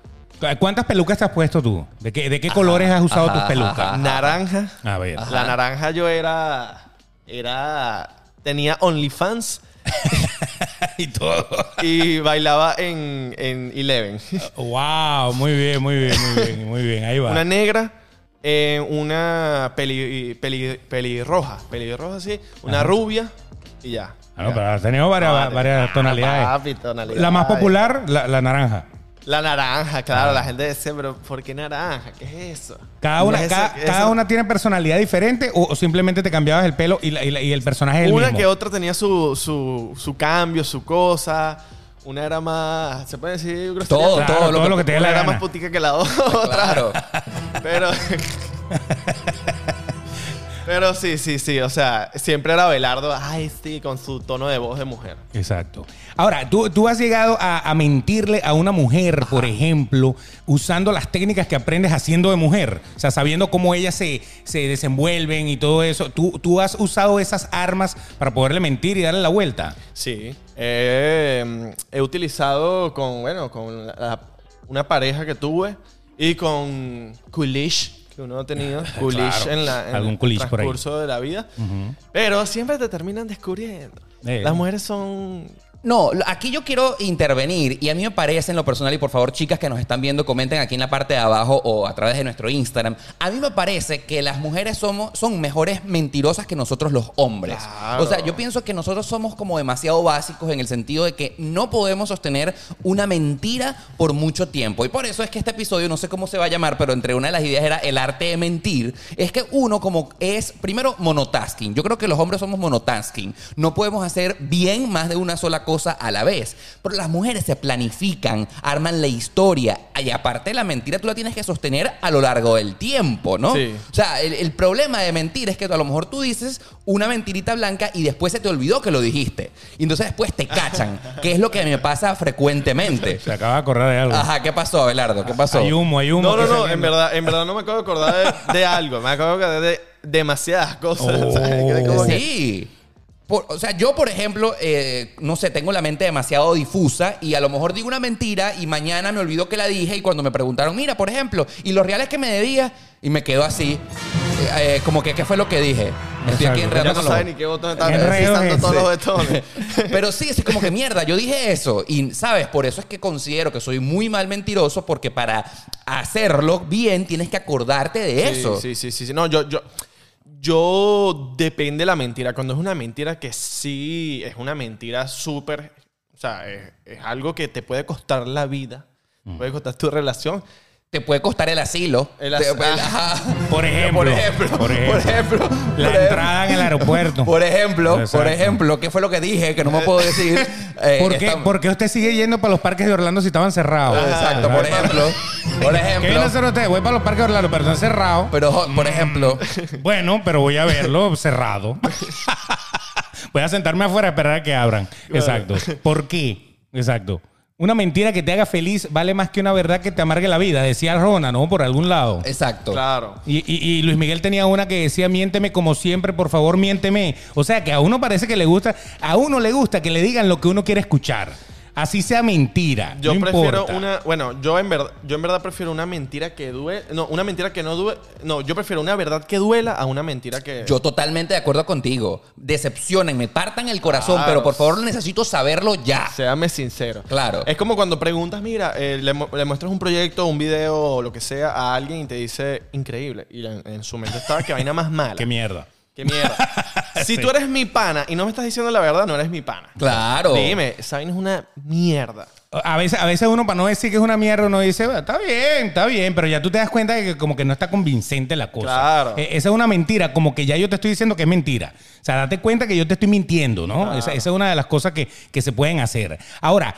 ¿Cuántas pelucas te has puesto tú? ¿De qué, de qué colores has usado ajá, tus pelucas? ajá. Naranja. A ver. La naranja yo era. Era. Tenía OnlyFans *laughs* y todo. y bailaba en, en Eleven. *laughs* wow, muy bien, muy bien, muy bien, muy bien. Ahí va. Una negra, eh, una peli, peli, pelirroja, pelirroja sí, una rubia y ya. Ah, no, pero has tenido varias, Ah, tonalidades. papi, tonalidades. La más popular, la, la naranja. La naranja, claro. Ah. La gente dice, pero ¿por qué naranja? ¿Qué es eso? Cada una, ¿Qué es eso? cada, ¿Qué es cada una tiene personalidad diferente o, o simplemente te cambiabas el pelo y, la- y la- y el personaje es el Una que otra tenía su, su, su cambio, su cosa. Una era más, se puede decir? Todo, Claro, todo, todo lo que te dé Una la era gana. más putica que la *laughs* otra. Claro. Pero. *laughs* Pero sí, sí, sí. O sea, siempre era Belardo, ay, sí, con su tono de voz de mujer. Exacto. Ahora, tú, tú has llegado a, a mentirle a una mujer, por ejemplo, usando las técnicas que aprendes haciendo de mujer. O sea, sabiendo cómo ellas se, se desenvuelven y todo eso. ¿Tú, tú has usado esas armas para poderle mentir y darle la vuelta. Sí. Eh, he utilizado con, bueno, con la- una pareja que tuve y con Coolish, que uno ha tenido. Coolish *laughs* Claro. en, la, en Algún el transcurso de la vida. Pero siempre te terminan descubriendo. Eh. Las mujeres son... No, aquí yo quiero intervenir y a mí me parece en lo personal y por favor chicas que nos están viendo comenten aquí en la parte de abajo o a través de nuestro Instagram. A mí me parece que las mujeres somos son mejores mentirosas que nosotros los hombres. Claro. O sea, yo pienso que nosotros somos como demasiado básicos en el sentido de que no podemos sostener una mentira por mucho tiempo y por eso es que este episodio no sé cómo se va a llamar, pero entre una de las ideas era el arte de mentir, es que uno como es primero monotasking. Yo creo que los hombres somos monotasking. No podemos hacer bien más de una sola cosa a la vez. Pero las mujeres se planifican, arman la historia y aparte la mentira tú la tienes que sostener a lo largo del tiempo, ¿no? Sí. O sea, el, el problema de mentir es que a lo mejor tú dices una mentirita blanca y después se te olvidó que lo dijiste. Y entonces después te cachan, que es lo que me pasa frecuentemente. *laughs* Se acaba de acordar de algo. Ajá, ¿qué pasó, Abelardo? ¿Qué pasó? Hay humo, hay humo. No, no, no, en verdad, en verdad no me acabo de acordar de, de algo. Me acabo de acordar de demasiadas cosas. Oh. ¿sabes? Como que- Sí. Por- o sea, yo, por ejemplo, eh, no sé, tengo la mente demasiado difusa y a lo mejor digo una mentira y mañana me olvido que la dije y cuando me preguntaron, mira, por ejemplo, y los reales que me debías, y me quedo así, eh, eh, como que, ¿qué fue lo que dije? Estoy aquí enredando no sabe ni qué botón está ese. todos los botones. *laughs* Pero sí, es como que mierda, yo dije eso. Y, ¿sabes? Por eso es que considero que soy muy mal mentiroso, porque para hacerlo bien tienes que acordarte de eso. Sí, sí, sí, sí. No, yo, yo, yo depende de la mentira. Cuando es una mentira que sí es una mentira súper, o sea, es, es algo que te puede costar la vida, puede costar tu relación. Te puede costar el asilo. El Te- as- ajá. Por ejemplo. Por ejemplo. Por Por ejemplo. ejemplo. La por ejemplo. entrada en el aeropuerto. Por ejemplo, Exacto. por ejemplo, ¿qué fue lo que dije? Que no me puedo decir. *laughs* Eh, ¿Por, qué, por qué usted sigue yendo para los parques de Orlando si estaban cerrados? Exacto, por ejemplo. *laughs* Por ¿Qué viene a ejemplo. hacer usted? Voy para los parques de Orlando, pero están cerrados. Pero, por ejemplo. *laughs* Bueno, pero voy a verlo cerrado. voy a sentarme afuera a esperar a que abran. Exacto. ¿Por qué? Exacto. Una mentira que te haga feliz vale más que una verdad que te amargue la vida, decía Rona, ¿no? Por algún lado. Exacto. Claro. Y, y- y Luis Miguel tenía una que decía, miénteme como siempre, por favor, miénteme. O sea, que a uno parece que le gusta, a uno le gusta que le digan lo que uno quiere escuchar. Así sea mentira. Yo no prefiero importa. una, bueno, yo en verdad, yo en verdad prefiero una mentira que duele, no, una mentira que no duele, no, yo prefiero una verdad que duela a una mentira que Yo totalmente de acuerdo contigo. Decepcionen, me partan el corazón, Claro. pero por favor necesito saberlo ya. Séame sincero. Claro. Es como cuando preguntas, mira, eh, le, le muestras un proyecto, un video o lo que sea a alguien y te dice increíble. Y en, en su mente estaba que vaina más mala. *laughs* Qué mierda. Qué mierda. *laughs* si tú eres mi pana y no me estás diciendo la verdad, no eres mi pana. Claro. Dime, esa vaina es una mierda. A veces, a veces uno, para no decir que es una mierda, uno dice, "Bueno, está bien, está bien, pero ya tú te das cuenta de que como que no está convincente la cosa. Claro. Eh, esa es una mentira, como que ya yo te estoy diciendo que es mentira. O sea, date cuenta que yo te estoy mintiendo, ¿no? Esa, esa es una de las cosas que, que se pueden hacer. Ahora,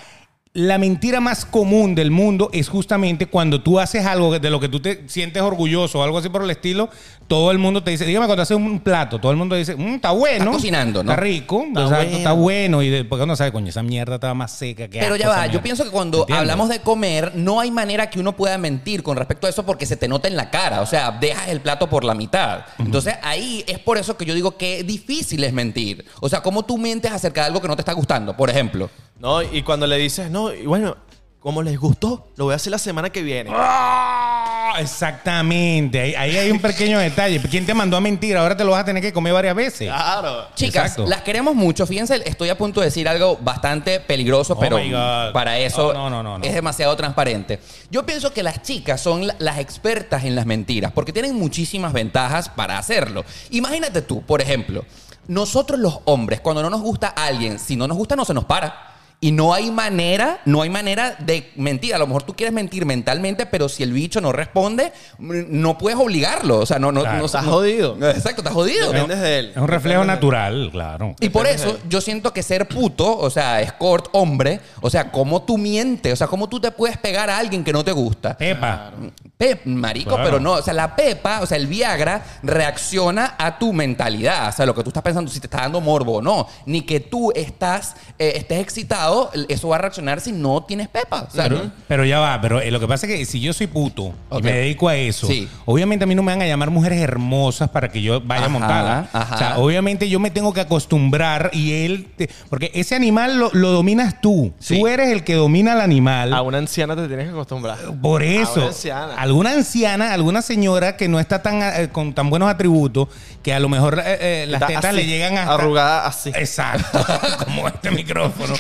la mentira más común del mundo es justamente cuando tú haces algo de lo que tú te sientes orgulloso o algo así por el estilo, todo el mundo te dice, dígame cuando haces un plato, todo el mundo dice, "Mm, está bueno. Estás cocinando, ¿no? Está rico, Está exacto, bueno. está bueno. Y después uno sabe, coño, esa mierda estaba más seca que Pero ya va, yo pienso que cuando ¿Entiendes? hablamos de comer, no hay manera que uno pueda mentir con respecto a eso porque se te nota en la cara. O sea, dejas el plato por la mitad. Entonces ahí es por eso que yo digo que difícil es mentir. O sea, ¿cómo tú mientes acerca de algo que no te está gustando? Por ejemplo. No, y cuando le dices, no, y bueno, como les gustó, lo voy a hacer la semana que viene. Ah, Exactamente, ahí, ahí hay un pequeño detalle. ¿Quién te mandó a mentir? Ahora te lo vas a tener que comer varias veces. Claro. Chicas, Exacto. las queremos mucho. Fíjense, estoy a punto de decir algo bastante peligroso, Oh pero my God. para eso Oh, no, no, no, no. es demasiado transparente. Yo pienso que las chicas son la- las expertas en las mentiras porque tienen muchísimas ventajas para hacerlo. Imagínate tú, por ejemplo, nosotros los hombres, cuando no nos gusta alguien, si no nos gusta, no se nos para. Y no hay manera, no hay manera de mentir. A lo mejor tú quieres mentir mentalmente, pero si el bicho no responde, no puedes obligarlo. O sea, no, no, Claro. no- Estás no- jodido. Exacto, estás jodido. Dependes de él. Es un reflejo natural, claro. Y por eso yo siento que ser puto, o sea, escort, hombre, o sea, cómo tú mientes, o sea, cómo tú te puedes pegar a alguien que no te gusta. Pepa. Pep, marico, Claro. pero no, o sea, la pepa, o sea, el Viagra reacciona a tu mentalidad, o sea, lo que tú estás pensando, si te está dando morbo o no, ni que tú estás, eh, estés excitado, eso va a reaccionar si no tienes pepa. O sea, Pero, ¿no? pero ya va, pero eh, lo que pasa es que si yo soy puto y me dedico a eso, Sí. obviamente a mí no me van a llamar mujeres hermosas para que yo vaya Ajá, montada. ajá. O sea, obviamente yo me tengo que acostumbrar y él, te- porque ese animal lo, lo dominas tú. Sí. Tú eres el que domina al animal. A una anciana te tienes que acostumbrar. Por eso, una anciana. Alguna anciana, alguna señora que no está tan eh, con tan buenos atributos, que a lo mejor eh, eh, las Está tetas así, le llegan hasta Arrugada así. Exacto, *laughs* *laughs* como este micrófono.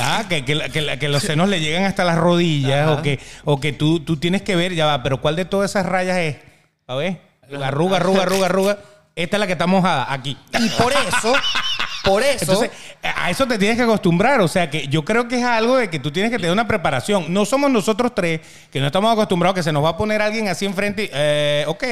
Ah, que, que que los senos le llegan hasta las rodillas Ajá. o que, o que tú, tú tienes que ver, ya va, pero ¿cuál de todas esas rayas es? A ver, arruga, arruga, arruga, arruga. Esta es la que está mojada, aquí. Y por eso, por eso, Entonces, a eso te tienes que acostumbrar. O sea, que yo creo que es algo de que tú tienes que tener una preparación. No somos nosotros tres que no estamos acostumbrados que se nos va a poner alguien así enfrente y, eh, ok,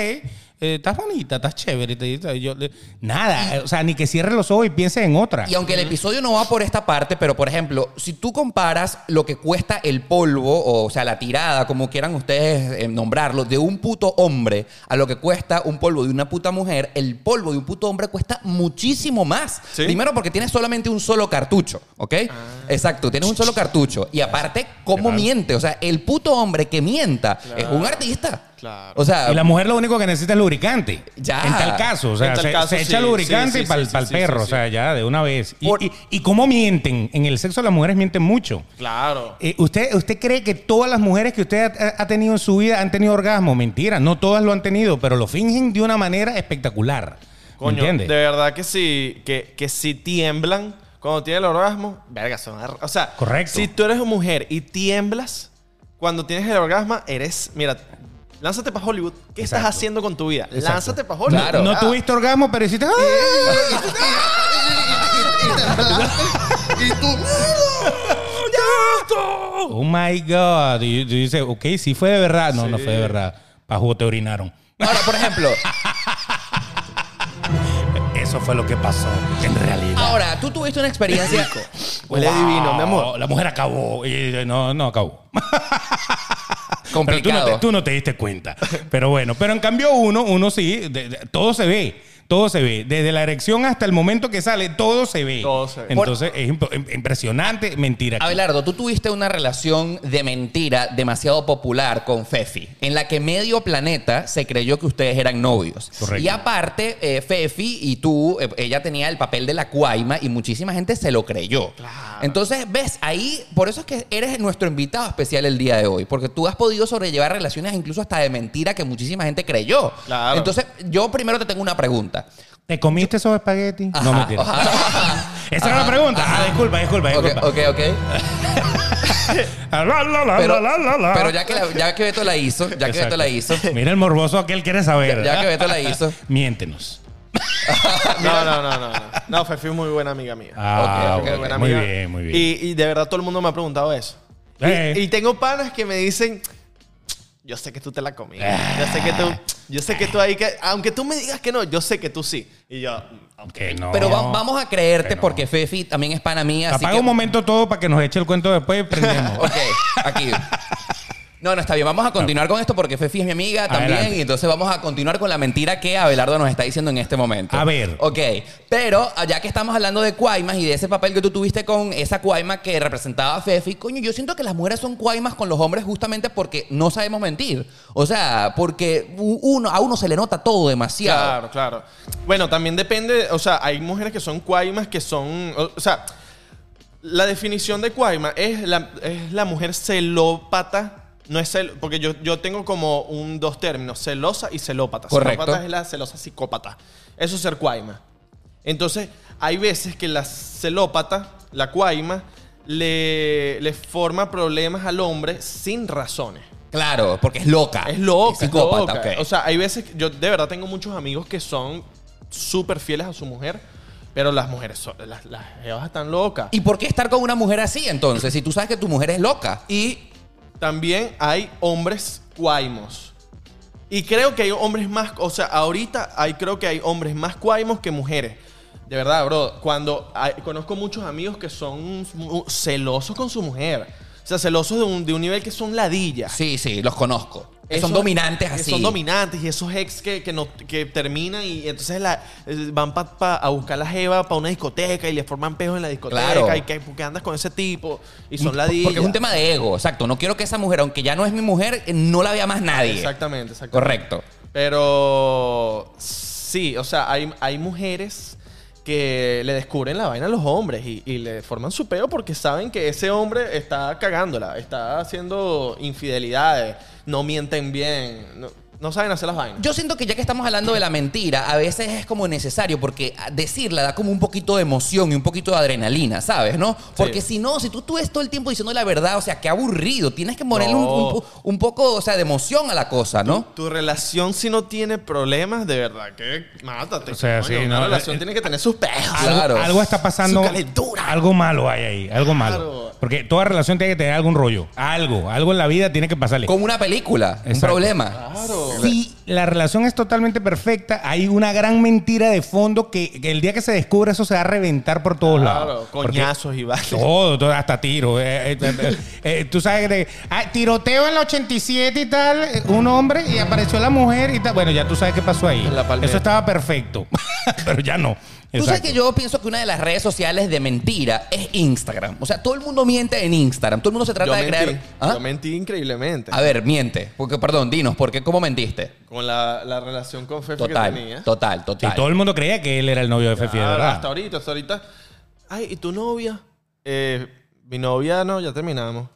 eh, estás bonita, estás chévere. y te dice, yo le- nada, o sea, ni que cierre los ojos y piense en otra. Y aunque el episodio no va por esta parte, pero por ejemplo, si tú comparas lo que cuesta el polvo, o, sea, la tirada, como quieran ustedes eh, nombrarlo, de un puto hombre a lo que cuesta un polvo de una puta mujer, el polvo de un puto hombre cuesta muchísimo más. ¿Sí? Primero porque tienes solamente un solo cartucho, ¿ok? Exacto, tienes un solo cartucho. Y aparte, ¿cómo Claro. miente? O sea, el puto hombre que mienta es un artista. Claro. O sea, Y la mujer lo único que necesita es lubricante. Ya. En tal caso. O sea, En tal se, caso, se echa sí, lubricante sí, sí, para el perro. sí, O sea, ya de una vez. Y, Por- y- y cómo mienten? En el sexo las mujeres mienten mucho. Claro. Eh, ¿usted, ¿Usted cree que todas las mujeres que usted ha, ha tenido en su vida han tenido orgasmo? Mentira, no todas lo han tenido, pero lo fingen de una manera espectacular. ¿Me Coño, de verdad que sí, que, que si tiemblan cuando tienen el orgasmo, verga, son O sea, Correcto. si tú eres mujer y tiemblas cuando tienes el orgasmo, eres, mira, lánzate para Hollywood. ¿Qué estás Exacto. haciendo con tu vida? Exacto. Lánzate para Hollywood. Claro. No Ya. tuviste orgasmo, pero hiciste. Y tú, *laughs* Oh my God. Y tú dices, ok, sí fue de verdad. No, no Sí. fue de verdad. Pajú, te orinaron. ahora, por ejemplo, *laughs* Eso fue lo que pasó, en realidad. ahora, tú tuviste una experiencia... Huele divino, mi amor. La mujer acabó. Y, no, no acabó. *laughs* Pero tú no, Complicado. te, tú no te diste cuenta. Pero bueno, pero en cambio uno, uno sí, de- de- todo se ve. Todo se ve. Desde la erección hasta el momento que sale, todo se ve. Todo se ve. Entonces es imp- im- impresionante mentira. aquí. Abelardo, tú tuviste una relación de mentira demasiado popular con Fefi, en la que medio planeta se creyó que ustedes eran novios. Correcto. Y aparte, eh, Fefi y tú, eh, ella tenía el papel de la cuaima y muchísima gente se lo creyó. Entonces, ves, ahí, por eso es que eres nuestro invitado especial el día de hoy, porque tú has podido sobrellevar relaciones incluso hasta de mentira que muchísima gente creyó. Claro. Entonces, yo primero te tengo una pregunta. ¿Te comiste esos espaguetis? No, mentira. Esa era la pregunta. Ah, disculpa, disculpa, Ok, disculpa. ok, ok. La, Pero, pero ya, que la- ya que Beto la hizo, ya que Exacto. Beto la hizo, Mira el morboso aquel quiere saber. Ya que Beto la hizo. *laughs* Miéntenos. *laughs* No, no, no, no. No, no Fefi es muy buena amiga mía. Ah, ok, Muy bien, muy bien. Y, y de verdad todo el mundo me ha preguntado eso. Eh. Y, y tengo panas que me dicen, yo sé que tú te la comiste. Yo sé que tú, yo sé que tú ahí, que, aunque tú me digas que no, yo sé que tú sí. Y yo, Que no. Pero va- vamos a creerte Que no. porque Fefi también es pana mía. así Apaga que- un momento todo para que nos eche el cuento después y prendemos. *laughs* Ok, aquí. No, no, está bien. Vamos a continuar con esto porque Fefi es mi amiga también. Adelante. Y entonces vamos a continuar con la mentira que Abelardo nos está diciendo en este momento. A ver. Ok, pero ya que estamos hablando de cuaimas y de ese papel que tú tuviste con esa cuaima que representaba a Fefi, coño, yo siento que las mujeres son cuaimas con los hombres justamente porque no sabemos mentir. O sea, porque uno, a uno se le nota todo demasiado. Claro, claro. Bueno, también depende, o sea, hay mujeres que son cuaimas que son, o, o sea, la definición de cuaima es la, es la mujer celópata. No es cel, porque yo, yo tengo como un dos términos, celosa y celópata. Correcto. Celópata es la celosa psicópata. Eso es ser cuaima. Entonces, hay veces que la celópata, la cuaima, le, le forma problemas al hombre sin razones. Claro, porque es loca. Es loca, psicópata, es loca. ok. O sea, hay veces, que yo de verdad tengo muchos amigos que son súper fieles a su mujer, pero las mujeres, son, las, las jevas están locas. ¿Y por qué estar con una mujer así entonces? Si tú sabes que tu mujer es loca. Y también hay hombres cuaimos. Y creo que hay hombres más, o sea, ahorita hay, creo que hay hombres más cuaimos que mujeres. De verdad, bro, cuando conozco muchos amigos que son celosos con su mujer. O sea, celosos de un, de un nivel que son ladillas. Sí, sí, los conozco. Que Esos- son dominantes así. Son dominantes y esos ex que, que, no, que terminan y entonces la, eh, van pa- pa- a buscar la jeva para una discoteca y le forman pejos en la discoteca Claro. y que porque andas con ese tipo y son Porque ladillas. es un tema de ego, exacto. No quiero que esa mujer, aunque ya no es mi mujer, eh, no la vea más nadie. Exactamente, exactamente. Correcto. Pero sí, o sea, hay, hay mujeres que le descubren la vaina a los hombres y, y le forman su peo porque saben que ese hombre está cagándola, está haciendo infidelidades, no mienten bien, no saben hacer las vainas. Yo siento que ya que estamos hablando de la mentira, a veces es como necesario porque decirla da como un poquito de emoción y un poquito de adrenalina, ¿sabes? ¿No? Porque si no, si tú estás todo el tiempo diciendo la verdad, o sea, qué aburrido. Tienes que ponerle un, No. un po- un poco, o sea, de emoción a la cosa, ¿no? Tu relación si no tiene problemas, de verdad que mátate. O sea, sí, Una no, relación eh, tiene que tener sus pejos. Algo, Claro. algo está pasando. Su calentura. Algo malo hay ahí. Algo malo. Claro. Porque toda relación tiene que tener algún rollo. Algo. Algo en la vida tiene que pasarle. Como una película, un Exacto. problema. Claro. Si la relación es totalmente perfecta, hay una gran mentira de fondo que, que el día que se descubre eso se va a reventar por todos Claro, lados. Porque coñazos y vainas. Todo, todo, hasta tiro. Eh, eh, eh, eh, tú sabes que ah, tiroteo en el 87 y tal, eh, un hombre y apareció la mujer y tal. Bueno, ya tú sabes qué pasó ahí. En la palmera. Eso estaba perfecto, *laughs* pero ya no. Tú sabes que yo pienso que una de las redes sociales de mentira es Instagram. O sea, todo el mundo miente en Instagram. Todo el mundo se trata Yo de mentí, creer. ¿Ah? yo mentí increíblemente. A ver, miente. Porque, perdón, dinos, ¿por qué? ¿Cómo mentiste? Con la, la relación con Fefi que Total, tenía. total, total. todo el mundo creía que él era el novio de Fefi, de verdad. hasta ahorita, hasta ahorita. Ay, ¿y tu novia? Eh, mi novia no, ya terminamos.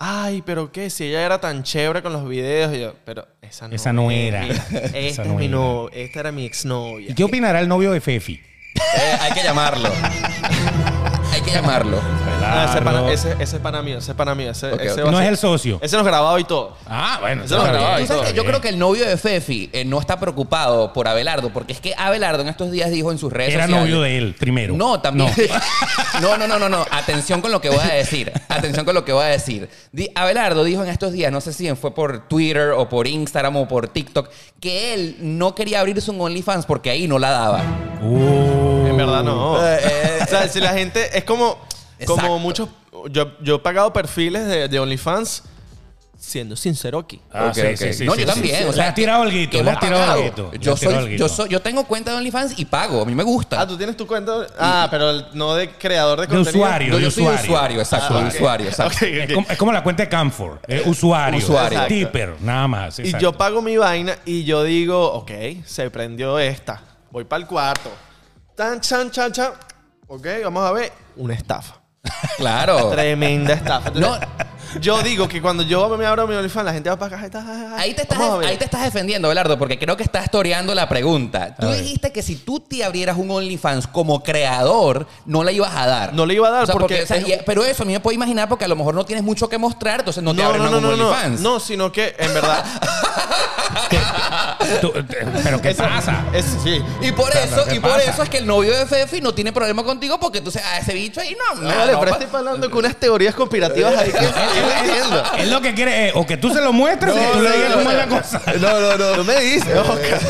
Ay, pero qué, si ella era tan chévere con los videos. Y yo, pero esa no, Esa no era. mira, *laughs* Esa esta no es mi era. no, esta era mi exnovia. ¿Y qué opinará el novio de Fefi? Eh, hay que llamarlo. hay que llamarlo. Ah, ese, Claro. pana, ese, ese pana mío, ese pana mío. Ese, Ok, ese ok. va a No es ser- el socio. Ese nos grababa y todo. Ah, bueno. Eso lo está grababa bien, y Tú sabes está que yo creo que el novio de Fefi eh, no está preocupado por Abelardo, porque es que Abelardo en estos días dijo en sus redes Era sociales. novio de él primero. No, también. *laughs* No. no, no, no, no. Atención con lo que voy a decir. Atención con lo que voy a decir. Di- Abelardo dijo en estos días, no sé si fue por Twitter o por Instagram o por TikTok, que él no quería abrirse un OnlyFans porque ahí no la daba. Uh. En verdad no. Eh, eh, o sea, si la gente es como, Exacto. como muchos. Yo, yo he pagado perfiles de, de OnlyFans siendo sincero aquí. Ah, Ok, sí, ok. sí, sí, no, sí, yo sí, también. sí. O sea, Le has tirado el guito, le hemos has tirado el guito, Yo, soy, yo, soy, yo tengo cuenta de OnlyFans y pago. A mí me gusta. Ah, tú tienes tu cuenta. Ah, pero no de creador de De contenido. usuario. No, yo de soy usuario. usuario, exacto. Ah, ok. Usuario, exacto. Es como, es como la cuenta de Camfor. eh, usuario. Usuario. Exacto. Tipper, nada más. Y exacto. yo pago mi vaina y yo digo, ok, se prendió esta. Voy para el cuarto. Tan, chan, chan, chan. Ok, vamos a ver. Una estafa. *laughs* Claro. Tremenda estafa. No. Yo digo que cuando yo me abro mi OnlyFans, la gente va para acá. Está, Ahí te, estás, ahí te estás defendiendo, Belardo, porque creo que estás toreando la pregunta. Tú dijiste que si tú te abrieras un OnlyFans como creador, no la ibas a dar. No le iba a dar O sea, porque o sea, es- y- pero eso a mí me puedo imaginar porque a lo mejor no tienes mucho que mostrar, entonces no te abres no, no, un no, no, OnlyFans. no, sino que en verdad. *laughs* tú- pero ¿qué pasa? Sí. Y por Pero, eso, ¿qué y por pasa? eso es que el novio de Fefi no tiene problema contigo porque tú sabes, a ese bicho ahí no, No, no, vale, no, pero pa- estoy hablando con unas teorías conspirativas ahí que no entiendo. Él lo que quiere es o que tú se lo muestres o que tú le digas cómo es la cosa. No, no, no. Tú me dices, Oscar.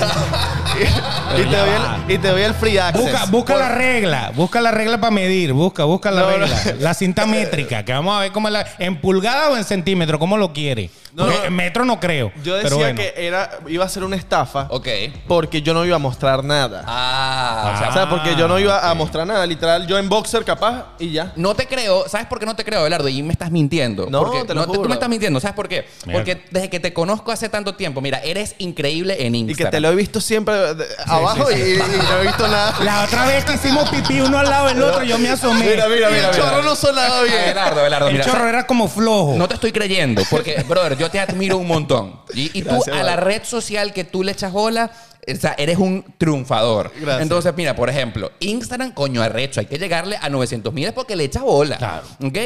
y, *laughs* y te doy el, y te doy el free access. Busca, busca la regla, busca la regla para medir, busca, busca la No, no. regla. La cinta métrica, que vamos a ver cómo es la. En pulgada o en centímetro, cómo lo quiere. No, Porque no. en metro no creo. Yo decía pero bueno. que era, iba a ser una estafa Ok. porque yo no iba a mostrar nada. Ah, o sea, o sea, porque yo no iba a mostrar nada. Literal, yo en boxer capaz y ya. No te creo. ¿Sabes por qué no te creo, Abelardo? Y me estás mintiendo. No, Porque te lo Tú juro. me estás mintiendo. ¿Sabes por qué? Mierda. Porque desde que te conozco hace tanto tiempo, mira, eres increíble en Y Instagram. que te lo he visto siempre de- abajo sí, sí. Y, y no he visto nada. La otra vez que hicimos pipí uno al lado del otro, yo me asomé. Mira, mira, mira. El mira. chorro no sonaba bien. Abelardo, Abelardo, El mira. chorro era como flojo. No te estoy creyendo, porque, brother, yo te admiro un montón. Y, y tú, Gracias, a la. Red social que tú le echas bola, o sea, eres un triunfador. Gracias. Entonces, mira, por ejemplo, Instagram, coño, arrecho, hay que llegarle a 900 mil es porque le echas bola. Claro. ¿Ok?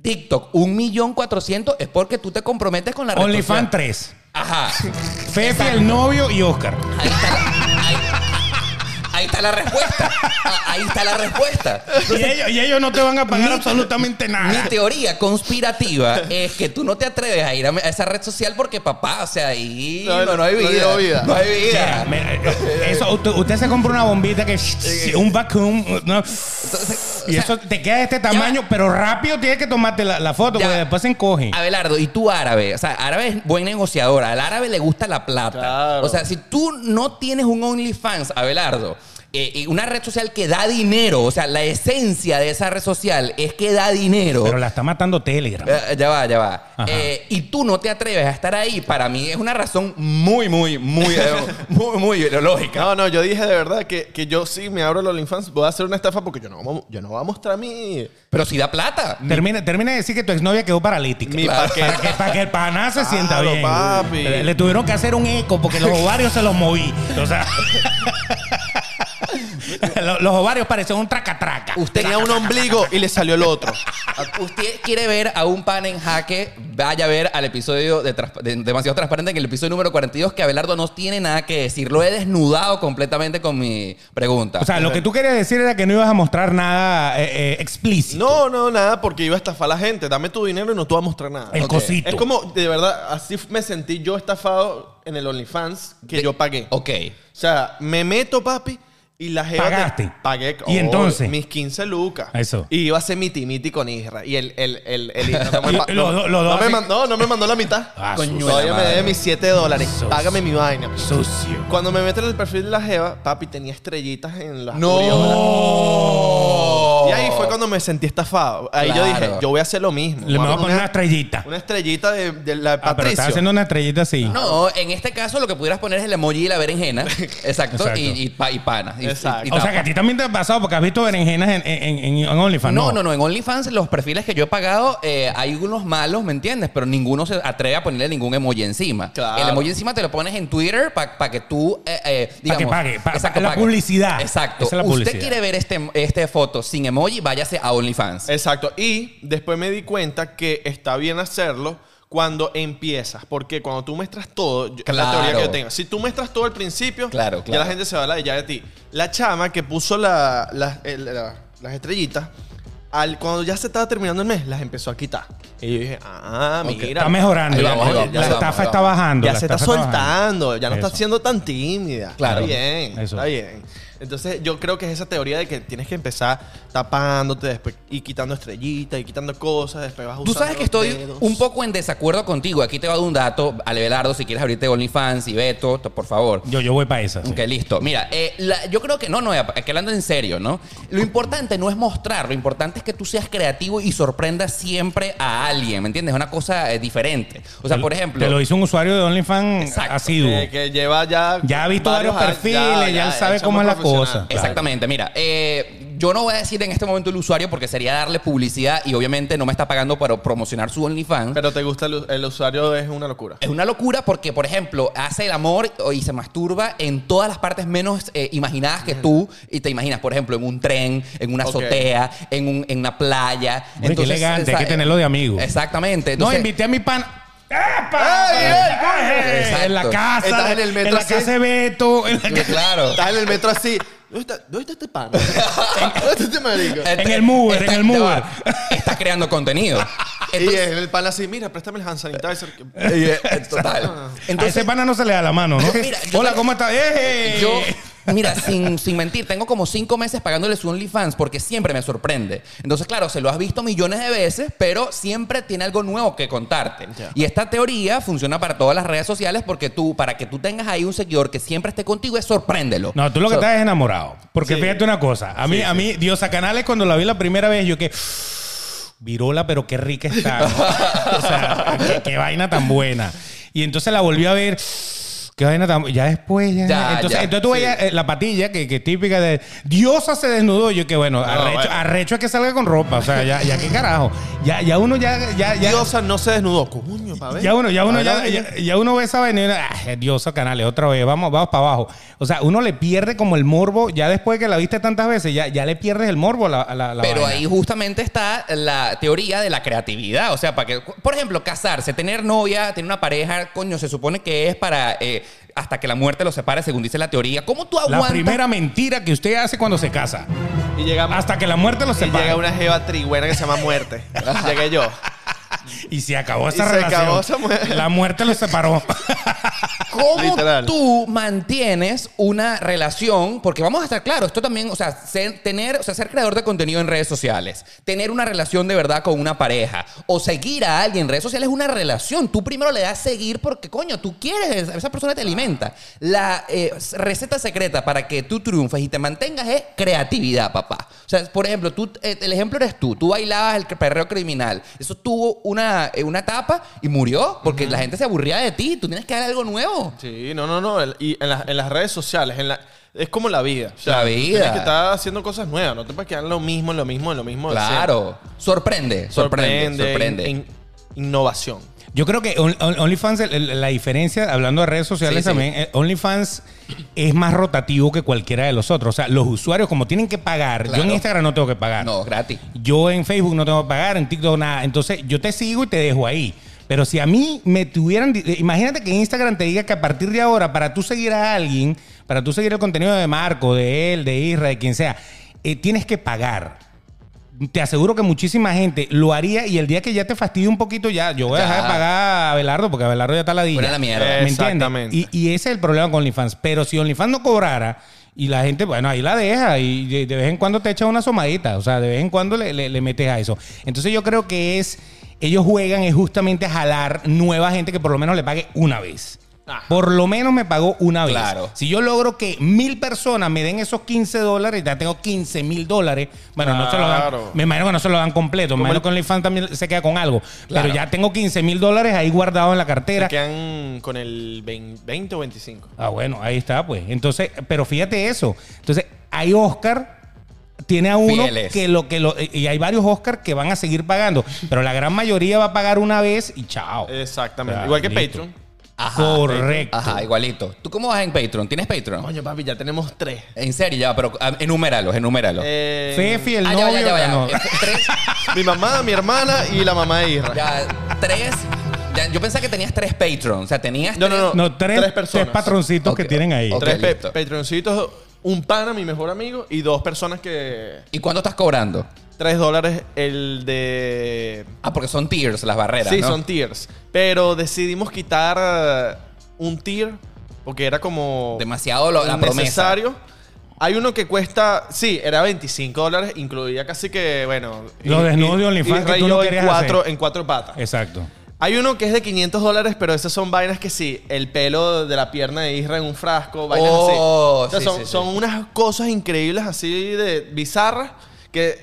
TikTok, un millón cuatrocientos es porque tú te comprometes con la red OnlyFans social. 3. Ajá. Fefi, el novio y Oscar. Ahí está ahí- ahí está la respuesta. Ah, Ahí está la respuesta. Y ellos, y ellos no te van a pagar Mi- absolutamente Mi nada. teoría conspirativa es que tú no te atreves a ir a esa red social porque, papá, o sea, ahí No, no, no hay no vida. hay vida. No hay vida. Eso, usted, usted se compra una bombita que un vacuum, ¿no? Entonces, Y sea, eso te queda de este tamaño, pero rápido tienes que tomarte la, la foto, Ya. porque después se encoge. Abelardo, y tú árabe, o sea, árabe es buen negociador, al árabe le gusta la plata. Claro. O sea, si tú no tienes un OnlyFans, Abelardo, eh, y una red social que da dinero, o sea, la esencia de esa red social es que da dinero. Pero la está matando Telegram. Eh, ya va, ya va. Eh, y tú no te atreves a estar ahí, para mí es una razón muy, muy, muy, eh, *laughs* muy, muy lógica. No, no, yo dije de verdad que, que yo sí me abro el OnlyFans, voy a hacer una estafa porque yo no, yo no voy a mostrar mi, Pero si da plata. Termina, termina de decir que tu exnovia quedó paralítica. mi Claro. paquete. Para que, para que el paná se sienta Claro, bien. papi. Le, le tuvieron que hacer un eco porque los ovarios se los moví. O sea. *laughs* *laughs* los, los ovarios parecían un traca-traca. Usted Tenía un ombligo y le salió el otro. *laughs* Usted quiere ver a un pan en jaque, vaya a ver al episodio de, Trans- de Demasiado Transparente, en el episodio número 42, que Abelardo no tiene nada que decir. Lo he desnudado completamente con mi pregunta. O sea, lo que tú querías decir era que no ibas a mostrar nada eh, eh, explícito. No, no, nada, porque iba a estafar a la gente. Dame tu dinero y no te voy a mostrar nada. El Ok. cosito. Es como, de verdad, así me sentí yo estafado en el OnlyFans que De- yo pagué. ok. O sea, me meto, papi, y la jeva... te- ¿Pagaste? pagué. ¿Y entonces? Mis 15 lucas. Eso. Y iba a ser miti miti con Isra. Y el... el, el, el Isra no, *laughs* me, Y pa- los no- dos- los no me mandó, no me mandó la mitad. Ah, Coño, sucio. Todavía me debe mis 7 dólares. Sucio. Págame mi vaina. Sucio. Cuando me meten en el perfil de la jeva, papi, tenía estrellitas en las ¡No! aureolas. Cuando me sentí estafado. Ahí yo dije, yo voy a hacer lo mismo. Le me voy a poner una estrellita. Una estrellita de, de la Ah, pero Patricio. estás haciendo una estrellita así. No, en este caso lo que pudieras poner es el emoji y la berenjena. Exacto. *laughs* Exacto. Y, y, pa- y pana. Y- Exacto. y- y O sea, tapa. que a ti también te ha pasado porque has visto berenjenas en, en, en, en OnlyFans. No, no, no. En OnlyFans, los perfiles que yo he pagado, eh, hay unos malos, ¿me entiendes? Pero ninguno se atreve a ponerle ningún emoji encima. Claro. El emoji encima te lo pones en Twitter para que tú, eh, eh, digamos... que pague, pa- Exacto, la pague. publicidad. Exacto. Esa es la Usted quiere ver este, este foto sin emoji, váyase a OnlyFans. Exacto. Y después me di cuenta que está bien hacerlo cuando empiezas. Porque cuando tú muestras todo, yo- es la Claro. teoría que yo tengo. Si tú muestras todo al principio, Claro, ya claro. la gente se va a la ya de ti. La chama que puso la- la- el- la- las estrellitas, al, cuando ya se estaba terminando el mes, las empezó a quitar. Y yo dije, ah, mira. Está mejorando. Ahí ya, vamos, ahí vamos, la vamos, estafa está bajando. Ya se está bajando. soltando, ya no está siendo tan tímida. Claro. Está bien, Eso. está bien. Entonces yo creo que es esa teoría de que tienes que empezar tapándote después y quitando estrellitas y quitando cosas, después vas Tú sabes que estoy dedos. un poco en desacuerdo contigo. Aquí te va a dar un dato, Alevelardo, si quieres abrirte OnlyFans y Beto, por favor. Yo, yo voy para esa. sí. Ok, listo. Mira, eh, la- yo creo que no, no, aquí hablando en serio, ¿no? Lo importante no es mostrar, lo importante es que tú seas creativo y sorprendas siempre a alguien, ¿me entiendes? Es una cosa eh, diferente. O sea, Te- por ejemplo... Te lo hizo un usuario de OnlyFans Exacto. asiduo. Eh, que lleva ya. Ya ha visto varios perfiles, ya él sabe cómo es la profesional. Cosa. Claro. Exactamente, mira, eh, yo no voy a decir en este momento el usuario porque sería darle publicidad y obviamente no me está pagando para promocionar su OnlyFans. Pero te gusta el, el usuario, es una locura. Es una locura porque, por ejemplo, hace el amor y se masturba en todas las partes menos eh, imaginadas que tú. Y te imaginas, por ejemplo, en un tren, en una azotea, en, un- en una playa. Hombre, qué elegante, hay que tenerlo de amigo. Exactamente. No, invité a mi pan. ¡Epa! ¡Ey, ey, coño! Eh, Exacto. En la casa. Estás en el metro En la así. casa de Beto. en la- Claro. Estás en el metro así. ¿Dónde está, ¿dónde está este pan? ¿Dónde está este marico? En el mover, en el mover. va. Está creando contenido. y Entonces, el pan así, mira, préstame el hand sanitizer. que- y, total. a Entonces, ese pana no se le da la mano, ¿no? Mira, Hola, te- ¿cómo estás? ¡Eh! Yo, mira, sin, sin mentir, tengo como cinco meses pagándole su OnlyFans porque siempre me sorprende. Entonces, claro, se lo has visto millones de veces, pero siempre tiene algo nuevo que contarte. Y esta teoría funciona para todas las redes sociales porque tú, para que tú tengas ahí un seguidor que siempre esté contigo, es sorpréndelo. No, tú lo que So- estás es enamorado. Porque Sí. fíjate una cosa. A mí, Sí, a mí, Diosa Canales, cuando la vi la primera vez, yo que. Virola, pero qué rica está. ¿no? *laughs* o sea, qué, qué vaina tan buena. Y entonces la volví a ver. Qué vaina tan. Ya después, ya. Ya, entonces, ya, entonces tú veías eh, la patilla, que, que típica de. Diosa se desnudó. Yo que bueno, arrecho, bueno. arrecho es que salga con ropa. O sea, ya, ya qué carajo. Ya, ya uno ya. ya, ya Diosa no se desnudó. Coño, pa' ver. ya uno, ya uno, ya, ya, uno ve esa vaina ah, Diosa Canales, otra vez, vamos, vamos para abajo. O sea, uno le pierde como el morbo, ya después que la viste tantas veces, ya, ya le pierdes el morbo a la, a la, a la Pero vaina. ahí justamente está la teoría de la creatividad. O sea, para que, por ejemplo, casarse, tener novia, tener una pareja, coño, se supone que es para eh, hasta que la muerte los separe, según dice la teoría. ¿Cómo tú La aguantas? primera mentira que usted hace cuando se casa. Y llega, Hasta que la muerte los y llega separe. una jeva trigüera que se llama Muerte. *laughs* Llegué yo. Y se acabó esa Y se relación. acabó esa muerte. *laughs* La muerte los separó. *laughs* ¿Cómo Literal. tú mantienes una relación? Porque vamos a estar claros, esto también, o sea, ser, tener, o sea, ser creador de contenido en redes sociales, tener una relación de verdad con una pareja o seguir a alguien en redes sociales es una relación. Tú primero le das seguir porque, coño, tú quieres, esa persona te alimenta. La eh, receta secreta para que tú triunfes y te mantengas es creatividad, papá. O sea, por ejemplo, tú, eh, el ejemplo eres tú. Tú bailabas el perreo criminal. Eso tuvo una, eh, una etapa y murió porque la gente se aburría de ti. Tú tienes que dar algo nuevo. Sí, no, no, no. Y en, las- en las redes sociales, en la, es como la vida. O La vida. Tienes que estar haciendo cosas nuevas. No te puedes quedar en lo mismo, en lo mismo, en lo mismo. Claro. Sorprende, sorprende, sorprende. in- in- innovación. Yo creo que On- On- OnlyFans, la diferencia, hablando de redes sociales Sí, también, eh, OnlyFans es más rotativo que cualquiera de los otros. O sea, los usuarios, como tienen que pagar, yo en. Instagram no tengo que pagar. No, gratis. Yo en Facebook no tengo que pagar, en TikTok nada. Entonces, yo te sigo y te dejo ahí. Pero si a mí me tuvieran... di- Imagínate que Instagram te diga que a partir de ahora, para tú seguir a alguien, para tú seguir el contenido de Marco, de él, de Isra, de quien sea, eh, tienes que pagar. Te aseguro que muchísima gente lo haría y el día que ya te fastidie un poquito, ya yo voy a dejar de pagar a Abelardo porque Abelardo ya está la Fuera la mierda. ¿Me entiendes? Exactamente. Y, y ese es el problema con OnlyFans. Pero si OnlyFans no cobrara y la gente, bueno, ahí la deja y de, de vez en cuando te echa una somadita. O sea, de vez en cuando le, le- le metes a eso. Entonces yo creo que es, ellos juegan es justamente a jalar nueva gente que por lo menos le pague una vez. Ajá. Por lo menos me pagó una vez. Claro. Si yo logro que mil personas me den esos 15 dólares, ya tengo 15 mil dólares. Bueno, no se lo dan. Me imagino que no se lo dan completo. Me imagino el- que OnlyFans también se queda con algo. Claro. Pero ya tengo 15 mil dólares ahí guardados en la cartera. Se quedan con el 20, 20 o 25. Ah, bueno, ahí está, pues. Entonces, pero fíjate eso. Entonces, hay Oscar. Tiene a uno Fieles. que lo que lo y hay varios Oscar que van a seguir pagando, pero la gran mayoría va a pagar una vez y chao. Exactamente. Igual que listo. Patreon. Ajá. Correcto. Ajá, igualito. ¿Tú cómo vas en Patreon? ¿Tienes Patreon? Coño, papi, ya tenemos tres. En serio, ya, pero ah, enuméralos, enuméralos. Eh, Fefi, el Ah, ya, novio. ya, ya, ya. no. Eh, Tres, *laughs* Mi mamá, mi hermana y la mamá de Isra. ya, tres. ya, yo pensaba que tenías tres Patreons. O sea, tenías No, no, tres- no. No, tres, Tres personas. tres patroncitos Ok, que tienen ahí. ok. tres pe- listo. Patreoncitos, un pana, mi mejor amigo, y dos personas que. ¿Y cuánto estás cobrando? Tres dólares el de. Ah, porque son tiers las barreras. Sí, ¿no? son tiers. Pero decidimos quitar eh, un tier porque era como. Demasiado lo- la promesa. necesario. Hay uno que cuesta, sí, era 25 dólares, incluía casi que, bueno... Los desnudos de OnlyFans que tú no en querías cuatro, hacer. en cuatro patas. Exacto. Hay uno que es de 500 dólares, pero esas son vainas que sí, el pelo de la pierna de Isra en un frasco, vainas Oh, así. O sea, sí, son, sí, sí. son unas cosas increíbles así de bizarras que,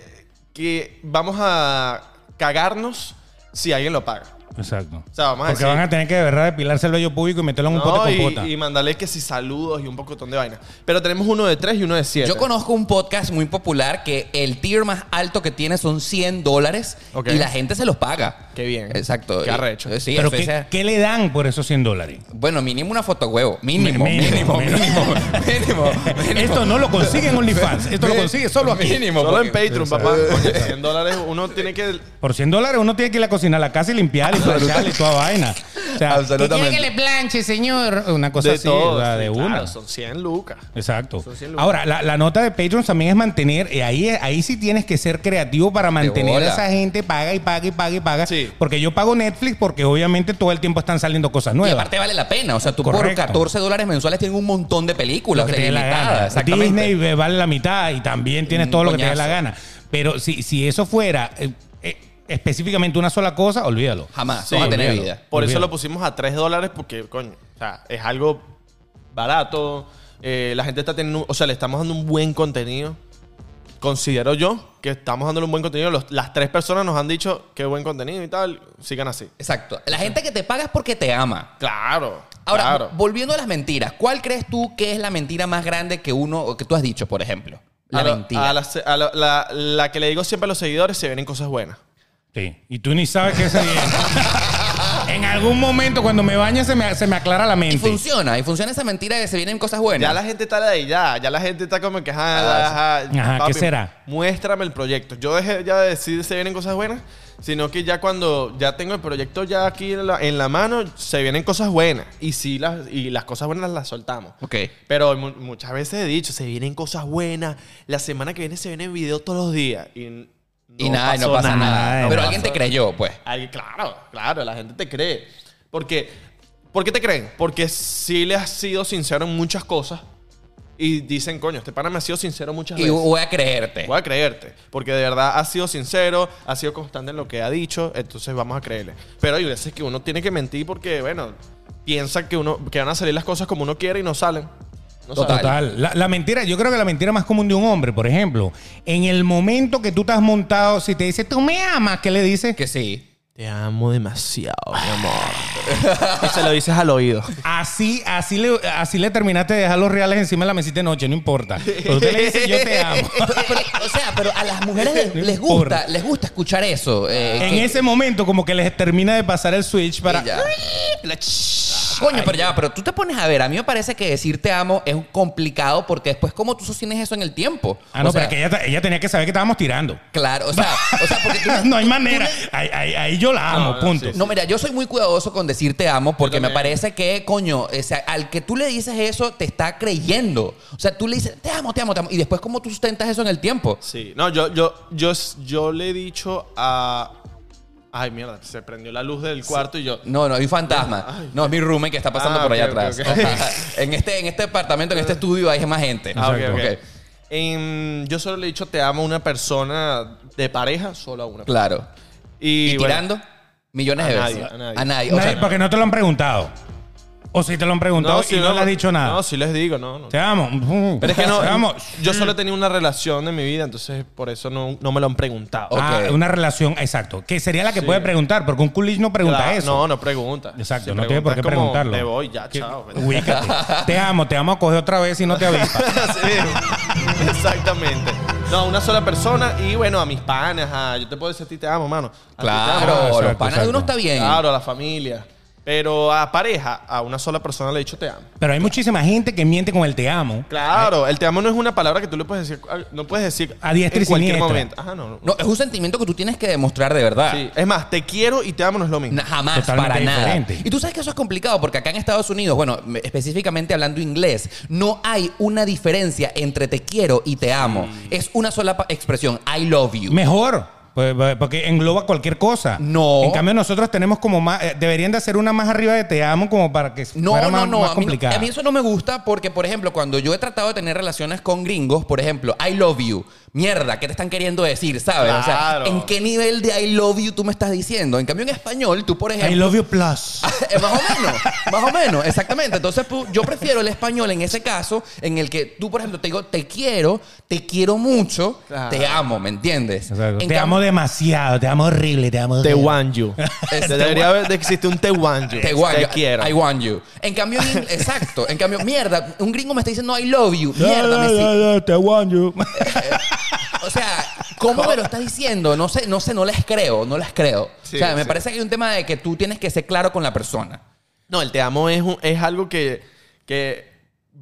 que vamos a cagarnos si alguien lo paga. Exacto. O sea, vamos a Porque decir- van a tener que de verdad depilarse el vello público y meterlo en un No, pote y, con pota. y mandarle que si saludos y un pocotón de vainas. Pero tenemos uno de 3 y uno de 7. Yo conozco un podcast muy popular que el tier más alto que tiene son 100 dólares Ok. y la gente se los paga. Qué bien. Exacto. Qué Y- arrecho. Sí, Pero ¿qué, qué le dan por esos 100 dólares? Bueno, mínimo una foto huevo. Mínimo, Mínimo, mínimo, mínimo. mínimo. Mínimo. mínimo. Esto no lo consigue en OnlyFans. Esto lo consigue solo aquí. Mínimo. Solo en porque- Patreon, papá. Coño, 100 dólares uno tiene que... Por 100 dólares uno tiene que ir a la cocina a la casa y limpiar y *laughs* planchar y toda vaina. Sea, Absolutamente. ¿qué quiere que le planche, señor? Una cosa de así, todo. o sea, de sí, una. claro, son 100 lucas. Exacto. Son 100 lucas. Ahora, la, la nota de Patreon también es mantener, y ahí, ahí sí tienes que ser creativo para mantener a esa gente, paga y paga y paga y paga. Sí. Porque yo pago Netflix porque obviamente todo el tiempo están saliendo cosas Y nuevas. aparte vale la pena. O sea, tú por Correcto. 14 dólares mensuales tienes un montón de películas lo que te dé la. Disney eh, vale la mitad y también tienes Un todo lo que te dé la gana. Pero si, si eso fuera eh, eh, específicamente una sola cosa, olvídalo. Jamás. Sí, vas a tener olvídalo. vida. Por eso lo pusimos a 3 dólares porque, coño, o sea, es algo barato. eh, la gente está teniendo, o sea, le estamos dando un buen contenido. Considero yo que estamos dándole un buen contenido. Los- las tres personas nos han dicho qué buen contenido y tal. Sigan así. Exacto. La gente que te paga es porque te ama. Claro. Ahora, claro. volviendo a las mentiras, ¿cuál crees tú que es la mentira más grande que uno, o que tú has dicho, por ejemplo? La a lo- mentira. a la, a la- la- la que le digo siempre a los seguidores, se vienen cosas buenas. Sí. Y tú ni sabes qué se viene. *laughs* en algún momento cuando me bañe se me, se me aclara la y mente. funciona, y funciona esa mentira de que se vienen cosas buenas. Ya la gente está de ahí, ya. Ya la gente está como que, ajá, Ah, ajá, Ajá, ¿qué será? Muéstrame el proyecto. Yo dejé ya de decir se vienen cosas buenas, sino que ya cuando ya tengo el proyecto ya aquí en la, en la mano, se vienen cosas buenas. Y sí, las, y las cosas buenas las soltamos. Ok. Pero mu- muchas veces he dicho, se vienen cosas buenas. La semana que viene se vienen videos todos los días. Y, y nada, y no pasa nada. no Pero pasó. alguien te creyó, pues. Claro, claro, la gente te cree. Porque, ¿Por qué te creen? Porque sí le has sido sincero en muchas cosas y dicen, coño, este pana me ha sido sincero muchas Y veces. voy a creerte. Voy a creerte, porque de verdad ha sido sincero, ha sido constante en lo que ha dicho, entonces vamos a creerle. Pero hay veces que uno tiene que mentir porque, bueno, piensa que, uno, que van a salir las cosas como uno quiere y no salen. No Total. La, la mentira, yo creo que la mentira más común de un hombre, por ejemplo, en el momento que tú te has montado, si te dice, tú me amas, ¿qué le dices? Que sí. Te amo demasiado, mi amor. y se lo dices al oído. Así, así le, así le terminaste de dejar los reales encima de la mesita de noche, no importa. Pero usted le dice, yo te *laughs* amo. Pero- o sea, pero a las mujeres les, No les importa. gusta, les gusta escuchar eso. eh, en que- ese momento, como que les termina de pasar el switch para. Y ya. *laughs* La ch- Coño, pero ya, pero tú te pones a ver, a mí me parece que decir te amo es complicado porque después cómo tú sostienes eso en el tiempo. Ah, no, O sea, pero es que ella, ella tenía que saber que estábamos tirando. Claro, o sea, o sea porque tú *laughs* no hay tú- manera. tú Ahí, ahí- ahí yo la amo, No, no, punto. sí, No, mira, yo soy muy cuidadoso con decir te amo porque me parece que, coño, o sea, al que tú le dices eso, te está creyendo. O sea, tú le dices, te amo, te amo, te amo. Y después, ¿cómo tú sustentas eso en el tiempo? Sí, no, yo, yo, yo, yo le he dicho a. Ay, mierda, se prendió la luz del cuarto y yo. No, no, hay un fantasma. No, es mi roommate que está pasando Ah, por allá atrás. *laughs* en, este, en este departamento, en este estudio, hay más gente. Ah. En- yo solo le he dicho te amo a una persona de pareja, solo a una. Claro. Y, ¿Y, bueno, tirando? Millones de veces. nadie, a nadie. A nadie. O Nadie- porque no te lo han preguntado. O si te lo han preguntado sí, y no, le has dicho nada. No, sí les digo, no, no. Te amo. Pero es que no, *laughs* Te amo. yo solo he tenido una relación en mi vida, entonces por eso no, no me lo han preguntado. Ah, una relación, exacto. Que sería la que puede preguntar, porque un coolish no pregunta Claro, eso. No, no pregunta. Exacto, Si no tiene por qué como, preguntarlo. Me voy, ya, chao. *laughs* ubícate. te amo, te amo a coger otra vez y no te avisa. *laughs* Sí, exactamente. No, una sola persona y bueno, a mis panas, a- yo te puedo decir a ti te amo, mano. A claro, amo. exacto, los panas de uno está bien. Claro, a la familia. Pero a pareja, a una sola persona le he dicho te amo. Pero hay muchísima gente que miente con el te amo. Claro, el te amo no es una palabra que tú le puedes decir, no puedes decir A diestra en y cualquier siniestra. momento. Ajá, no, no. No, es un sentimiento que tú tienes que demostrar de verdad. Sí. Es más, te quiero y te amo no es lo mismo. Jamás, Totalmente para nada. diferente. Y tú sabes que eso es complicado porque acá en Estados Unidos, bueno, me- específicamente hablando inglés, no hay una diferencia entre te quiero y te amo. Es una sola expresión, I love you. Mejor. Pues, pues, Porque engloba cualquier cosa. No. En cambio, nosotros tenemos como más. eh, deberían de hacer una más arriba de te amo, como para que No, fuera no, más, no. más a, mí, complicada. a mí eso no me gusta porque, por ejemplo, cuando yo he tratado de tener relaciones con gringos, por ejemplo, I love you. Mierda, ¿qué te están queriendo decir? ¿Sabes? O sea, Claro. ¿en qué nivel de I love you tú me estás diciendo? En cambio, en español, tú, por ejemplo. I love you plus. *laughs* Eh, más o menos, más o menos, exactamente. Entonces, pu- yo prefiero el español en ese caso, en el que tú, por ejemplo, te digo, te quiero, te quiero mucho, Claro. te amo, ¿me entiendes? Exacto. En Te amo demasiado, te amo horrible, te amo. Te want you. *laughs* Debería haber de existir un te want you. Te want Te you, quiero. I want you. En cambio, en- *laughs* exacto. En cambio, mierda, un gringo me está diciendo I love you. Mierda, me ya, te want you. O sea, ¿cómo me lo estás diciendo? No sé, no sé, no les creo, no les creo. Sí, o sea, me sí. parece que hay un tema de que tú tienes que ser claro con la persona. No, el te amo es, un- es algo que, que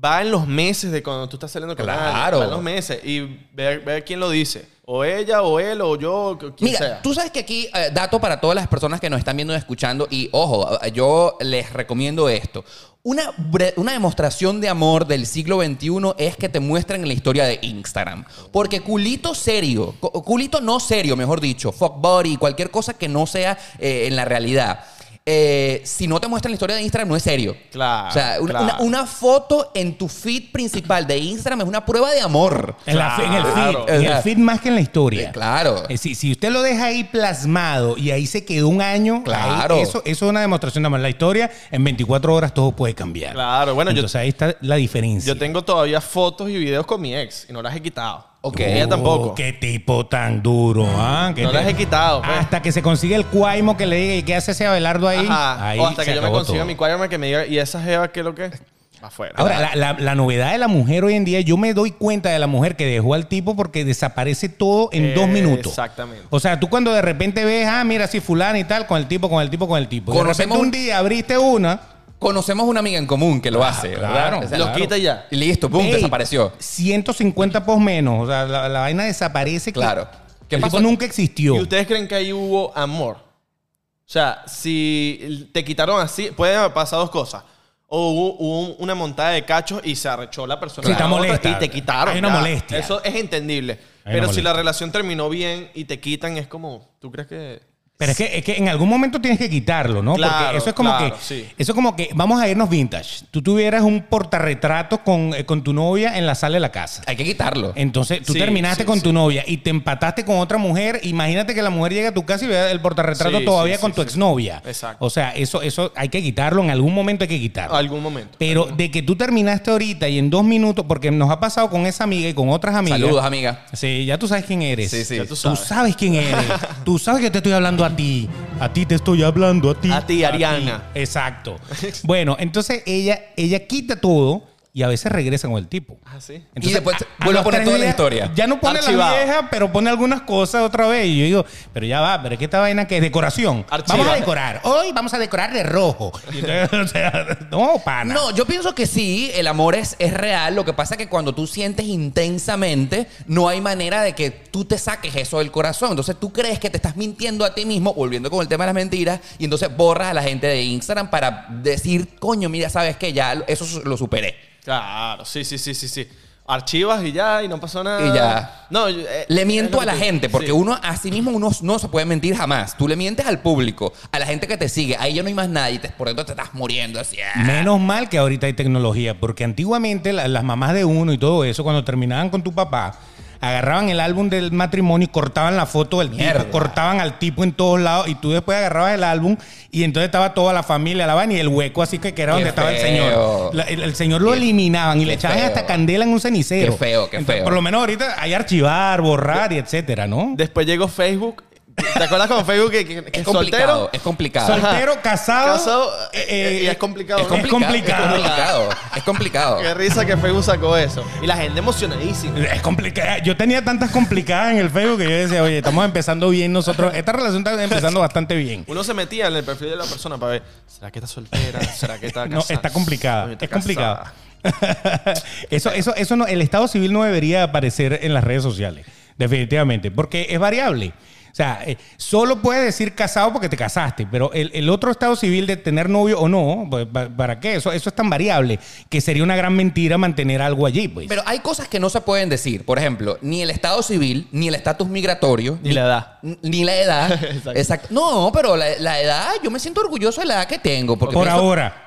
va en los meses de cuando tú estás saliendo con Claro. alguien. Va en los meses. Y ve, ve quién lo dice. O ella, o él, o yo, quien Mira, sea. tú sabes que aquí, eh, dato para todas las personas que nos están viendo y escuchando, y ojo, eh, yo les recomiendo esto. Una, una demostración de amor del siglo XXI es que te muestren en la historia de Instagram. Porque culito serio, cu- culito no serio, mejor dicho, fuck body, cualquier cosa que no sea eh, en la realidad. Eh, si no te muestran la historia de Instagram, no es serio. Claro, O sea, una, claro. una- una foto en tu feed principal de Instagram es una prueba de amor. En, la- en el feed. Claro. En el feed más que en la historia. Eh, claro. Eh, Si, si usted lo deja ahí plasmado y ahí se quedó un año, Claro. ahí eso, eso es una demostración de amor. La historia, en 24 horas todo puede cambiar. Claro, bueno, yo- Entonces ahí está la diferencia. Yo tengo todavía fotos y videos con mi ex y no las he quitado. Ok. Ella tampoco. Oh, qué tipo tan duro, ¿ah? No las he quitado, pues. Hasta que se consigue el cuaimo que le diga, ¿y qué hace ese Abelardo ahí? Ajá. Ahí o hasta se que yo me acabó consiga todo. mi cuaderno que me diga, ¿y esa jeva qué es lo que es? Afuera. Ahora, la, la- la novedad de la mujer hoy en día, yo me doy cuenta de la mujer que dejó al tipo porque desaparece todo en Eh, dos minutos. exactamente. O sea, tú cuando de repente ves, ah, mira, si fulano y tal, con el tipo, con el tipo, con el tipo. De Conocemos repente un un- día abriste una. Conocemos una amiga en común que lo Ah, hace, claro, ¿verdad? O sea, Lo quita y ya. Y listo, pum, ey, desapareció. 150 post menos. O sea, la, la vaina desaparece. que Claro. ¿Qué el pasó? tipo nunca existió. ¿Y ustedes creen que ahí hubo amor? O sea, si te quitaron así, pueden pasar dos cosas. O hubo, hubo una montada de cachos y se arrechó la persona. Sí, está de la otra molesta. Y te quitaron. Hay una ya. molestia. Eso es entendible. Hay Pero si la relación terminó bien y te quitan, es como, ¿tú crees que...? Pero es que, es que en algún momento tienes que quitarlo, ¿no? Claro, Porque eso es como claro, que. sí. Eso es como que. Vamos a irnos vintage. Tú tuvieras un portarretrato con, eh, con tu novia en la sala de la casa. Hay que quitarlo. Entonces, tú Sí, terminaste sí, con sí. tu novia y te empataste con otra mujer. Imagínate que la mujer llega a tu casa y vea el portarretrato Sí, todavía sí, con sí, tu sí. exnovia. Exacto. O sea, eso, eso hay que quitarlo. En algún momento hay que quitarlo. Algún momento. Pero de que tú terminaste ahorita y en dos minutos, porque nos ha pasado con esa amiga y con otras amigas. Saludos, amiga. Sí, ya tú sabes quién eres. Sí, sí. Ya Tú tú sabes. sabes. quién eres. *laughs* tú sabes que te estoy hablando a ti. A ti te estoy hablando, a ti. A ti, Ariana. Exacto. Bueno, entonces ella, ella quita todo y a veces regresa con el tipo. Ah, sí. Y después a- vuelve a poner toda la historia. Ya no pone Archivado. la vieja, pero pone algunas cosas otra vez. Y yo digo, pero ya va, pero es que esta vaina que es decoración. Vamos a decorar. Hoy vamos a decorar de rojo. Y entonces, *laughs* o sea, no, pana. No, yo pienso que sí, el amor es, es real. Lo que pasa es que cuando tú sientes intensamente, no hay manera de que tú te saques eso del corazón. Entonces tú crees que te estás mintiendo a ti mismo, volviendo con el tema de las mentiras, y entonces borras a la gente de Instagram para decir, coño, mira, sabes que ya eso lo superé. Claro, sí, sí, sí, sí, sí. Archivas y ya, y no pasó nada. Y ya. No, yo, eh, Le miento a la que gente, porque sí. uno a sí mismo uno no se puede mentir jamás. Tú le mientes al público, a la gente que te sigue, ahí ya no hay más nadie, te- por dentro te estás muriendo así. ah. Menos mal que ahorita hay tecnología, porque antiguamente la- las mamás de uno y todo eso, cuando terminaban con tu papá, agarraban el álbum del matrimonio y cortaban la foto del Mierda. tipo, cortaban al tipo en todos lados y tú después agarrabas el álbum y entonces estaba toda la familia, la van y el hueco así que, que era Qué donde estaba el señor. La- el, el señor lo Qué- eliminaban y le echaban feo. hasta candela en un cenicero. Qué feo, qué feo. Por lo menos ahorita hay archivar, borrar y etcétera, ¿no? Después llegó Facebook. ¿Te acuerdas con Facebook que, que- que Es complicado, soltero? es complicado. Soltero, casado. Casado, eh, eh, y eh, es complicado. Es complicado. complicado. Es complicado. Es complicado. Qué risa que Facebook sacó eso. Y la gente emocionadísima. Es complicado. Yo tenía tantas complicadas en el Facebook que yo decía, oye, estamos empezando bien nosotros. Esta relación está empezando bastante bien. Uno se metía en el perfil de la persona para ver, ¿será que está soltera? ¿Será que está casada? No, está complicada. Está es complicado. *laughs* eso, eso, eso no, el estado civil no debería aparecer en las redes sociales. Definitivamente. Porque es variable. O sea, eh, solo puedes decir casado porque te casaste, pero el, el otro estado civil de tener novio o no, pues, pa- ¿para qué? Eso, eso es tan variable que sería una gran mentira mantener algo allí. Pues. Pero hay cosas que no se pueden decir. Por ejemplo, ni el estado civil, ni el estatus migratorio. Ni la edad. Ni la edad. *laughs* Exacto. Exacto. No, pero la, la edad, yo me siento orgulloso de la edad que tengo. Porque Por pienso- ahora.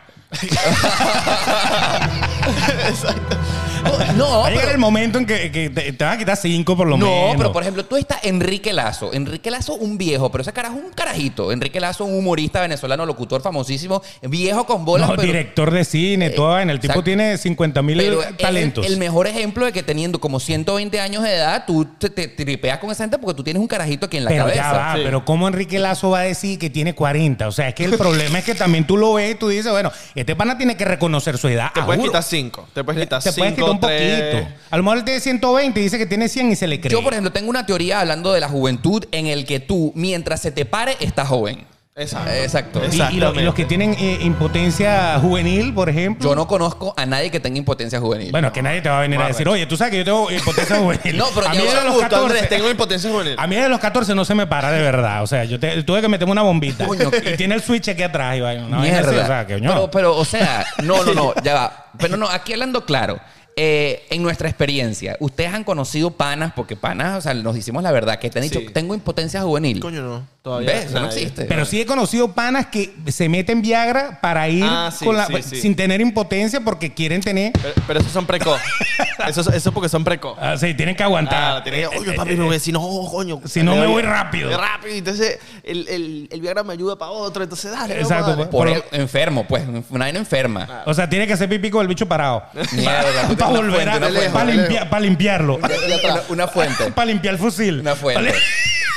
No, Va a llegar pero- el momento en que, que te, te van a quitar cinco por lo No, menos. pero por ejemplo, tú estás Enrique Lazo. Enrique Lazo, un viejo, pero ese carajo es un carajito. Enrique Lazo, un humorista venezolano, locutor famosísimo, viejo con bolas. No, pero- director de cine, Eh, todo. En el tipo exacto. tiene 50 mil Pero es talentos. el, el mejor ejemplo de que teniendo como 120 años de edad, tú te, te tripeas con esa gente porque tú tienes un carajito aquí en la pero cabeza. ya va, sí. pero ¿cómo Enrique Lazo va a decir que tiene 40? O sea, es que el problema es que también tú lo ves y tú dices, bueno, este pana tiene que reconocer su edad. Te ah, puedes juro. quitar cinco. Te puedes quitar Te cinco, puedes quitar un tres. poquito. A lo mejor él tiene 120 y dice que tiene 100 y se le cree. Yo, por ejemplo, tengo una teoría hablando de la juventud en el que tú, mientras se te pare, estás joven. Exacto. Exacto. Y- Y, lo- y Exactamente. los que tienen eh, impotencia juvenil, por ejemplo. Yo no conozco a nadie que tenga impotencia juvenil. Bueno, que nadie te va a venir a decir, oye, tú sabes que yo tengo impotencia juvenil. *laughs* No, pero *laughs* a mí de los Justo, 14, Andrés, tengo impotencia juvenil. a mí de los 14 no se me para de verdad. O sea, yo te- tuve que meterme una bombita. Coño, *laughs* y tiene el switch aquí atrás. Y vaina, una vaina Mierda. así, o sea, que, coño. pero, pero, o sea, no, no, no, ya va. Pero no, aquí hablando claro. eh, en nuestra experiencia, ustedes han conocido panas, porque panas, o sea, nos hicimos la verdad, que te han dicho, Sí. tengo impotencia juvenil. Coño, no. Todavía ¿Ves? Eso no nadie. existe. Pero sí he conocido panas que se meten Viagra para ir Ah, sí, con la- sí, sí. sin tener impotencia porque quieren tener. Pero, pero esos son precoz. *laughs* eso, eso es porque son precoz. Ah, sí, tienen que aguantar. Ah, tiene que, oye, papi, no, si no, coño. Si no, me voy rápido. Rápido. Entonces, el, el, el Viagra me ayuda para otro. Entonces, dale. vamos, Exacto, dale. pues. Por Pero- el- enfermo, pues, una vaina enferma. O sea, tiene que hacer pipí con el bicho parado. Mierda, tú *laughs* para una volver fuente, a. una fuente. Para limpiar- para limpiarlo. Una, una fuente. *laughs* para limpiar el fusil. Una fuente.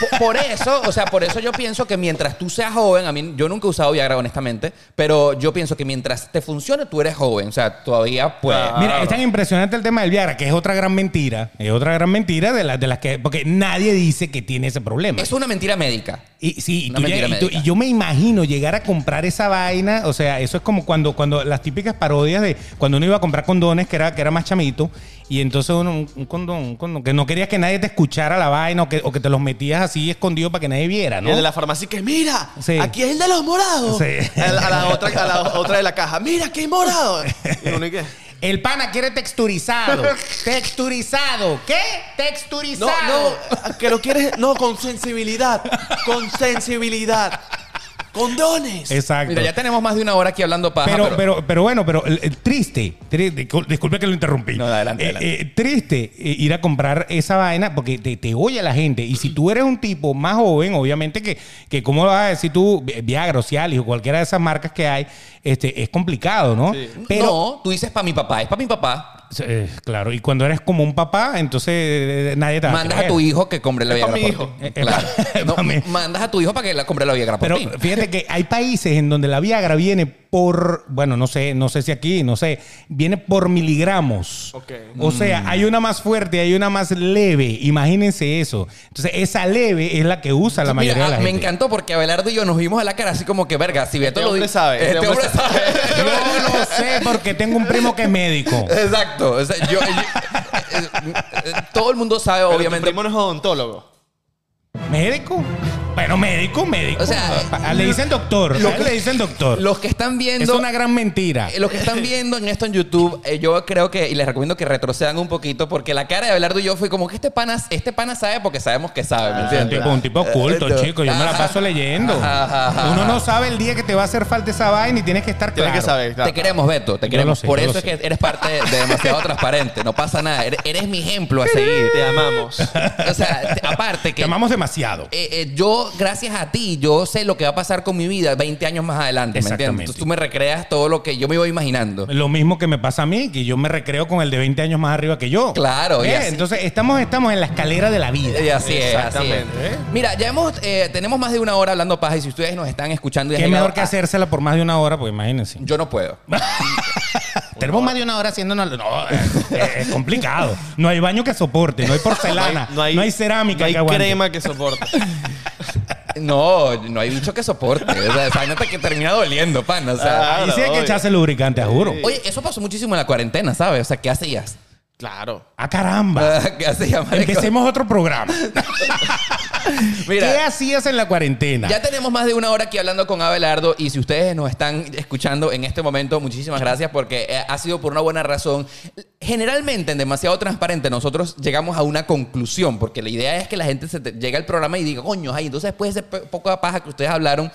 Por, por eso, o sea, por eso yo pienso que mientras tú seas joven, a mí, yo nunca he usado Viagra, honestamente, pero yo pienso que mientras te funcione, tú eres joven. O sea, todavía puedes. Mira, es tan impresionante el tema del Viagra, que es otra gran mentira. Es otra gran mentira de, las de las que. Porque nadie dice que tiene ese problema. Es una mentira médica. Y, sí, y, Una tú mentira llegas- y tú- médica. y yo me imagino llegar a comprar esa vaina. O sea, eso es como cuando, cuando las típicas parodias de cuando uno iba a comprar condones, que era, que era más chamito, y entonces uno, un, un condón, un condón, que no querías que nadie te escuchara la vaina o que, o que te los metías así escondido para que nadie viera, Y ¿no? el de la farmacia que mira, Sí. aquí es el de los morados. Sí. A, la, a la otra, a la otra de la caja, mira, aquí hay morado. Y uno, ¿y qué? *laughs* El pana quiere texturizado. *laughs* texturizado. ¿Qué? No, Texturizado. no, que lo quieres, no, con sensibilidad, con sensibilidad, condones. Exacto. Mira, ya tenemos más de una hora aquí hablando paja. pero, pero, pero, pero bueno, pero el triste, tri- discul- disculpe que lo interrumpí. No, adelante, Eh, adelante. eh, triste eh, ir a comprar esa vaina porque te, te oye la gente. Y si tú eres un tipo más joven, obviamente que, que ¿cómo vas a decir tú, Vi- Viagra, o Cialis o cualquiera de esas marcas que hay, este, es complicado, ¿no? Sí. Pero, no, tú dices para mi papá, es para mi papá. eh, claro, y cuando eres como un papá, entonces eh, nadie te va Mandas a tu hijo que compre la Viagra mi por hijo. ti. Eh, eh, Claro. *laughs* No, mandas a tu hijo para que la compre la Viagra por Pero ti. fíjate que hay países en donde la Viagra viene por, bueno, no sé, no sé si aquí, no sé, viene por miligramos. Ok. O sea, hay una más fuerte, hay una más leve. Imagínense eso. Entonces, esa leve es la que usa la mayoría Mira, de la me gente. encantó porque Abelardo y yo nos vimos a la cara así como que, verga, si Beto Este lo dice. sabe, este Este hombre hombre sabe. Yo *laughs* lo sé porque tengo un primo que es médico. Exacto. O sea, yo- yo- eh, eh, todo el mundo sabe, Pero obviamente. Tu primo no es odontólogo. ¿Médico? Bueno, médico, médico. O sea, A- le dicen doctor. lo él que- le dicen doctor. Los que están es viendo. una gran mentira. eh, Los que están viendo en esto en YouTube, eh, yo creo que, y les recomiendo que retrocedan un poquito, porque la cara de Abelardo y yo fue como que este pana, este pana sabe porque sabemos que sabe, ¿me Un entiendes? tipo, un tipo oculto, Eh, chico. Yo me la paso leyendo. Ajá, ajá, Uno no sabe el día que te va a hacer falta esa vaina y tienes que estar Tienes claro. que saber, claro. Te queremos, Beto, te queremos. sé, Por eso es sé. que eres parte de, de *laughs* demasiado transparente. No pasa nada. Eres, eres mi ejemplo a seguir. Te amamos. O sea, te- aparte que. Te amamos demasiado. eh, eh, yo, gracias a ti, yo sé lo que va a pasar con mi vida 20 años más adelante, ¿me entiendes? Exactamente. Entonces tú me recreas todo lo que yo me iba imaginando. Lo mismo que me pasa a mí, que yo me recreo con el de 20 años más arriba que yo. Claro, y ¿Eh? así- Entonces estamos, estamos en la escalera de la vida. Y así es, así es. Exactamente. Mira, ya hemos, eh, tenemos más de una hora hablando paja y si ustedes nos están escuchando y Qué mejor que a- hacérsela por más de una hora, pues imagínense. Yo no puedo. *laughs* *laughs* Tenemos más de una hora haciéndonos. No, es, *laughs* es complicado. No hay baño que soporte, no hay porcelana, no hay, cerámica no hay que aguante. crema que soporte. *laughs* No, no hay bicho que soporte. O sea, esa que termina doliendo, pan. O sea, Ahí sí hay que obvio. echarse lubricante, a juro. oye, eso pasó muchísimo en la cuarentena, ¿sabes? O sea, ¿qué hacías? Claro. ¡Ah, caramba! ¿Qué hacías? Empecemos otro programa. *laughs* Mira, ¿Qué hacías en la cuarentena? Ya tenemos más de una hora aquí hablando con Abelardo y si ustedes nos están escuchando en este momento, muchísimas gracias porque eh, ha sido por una buena razón. Generalmente en demasiado transparente nosotros llegamos a una conclusión porque la idea es que la gente se te- llegue al programa y diga, coño, ay, entonces después de ese poco de paja que ustedes hablaron,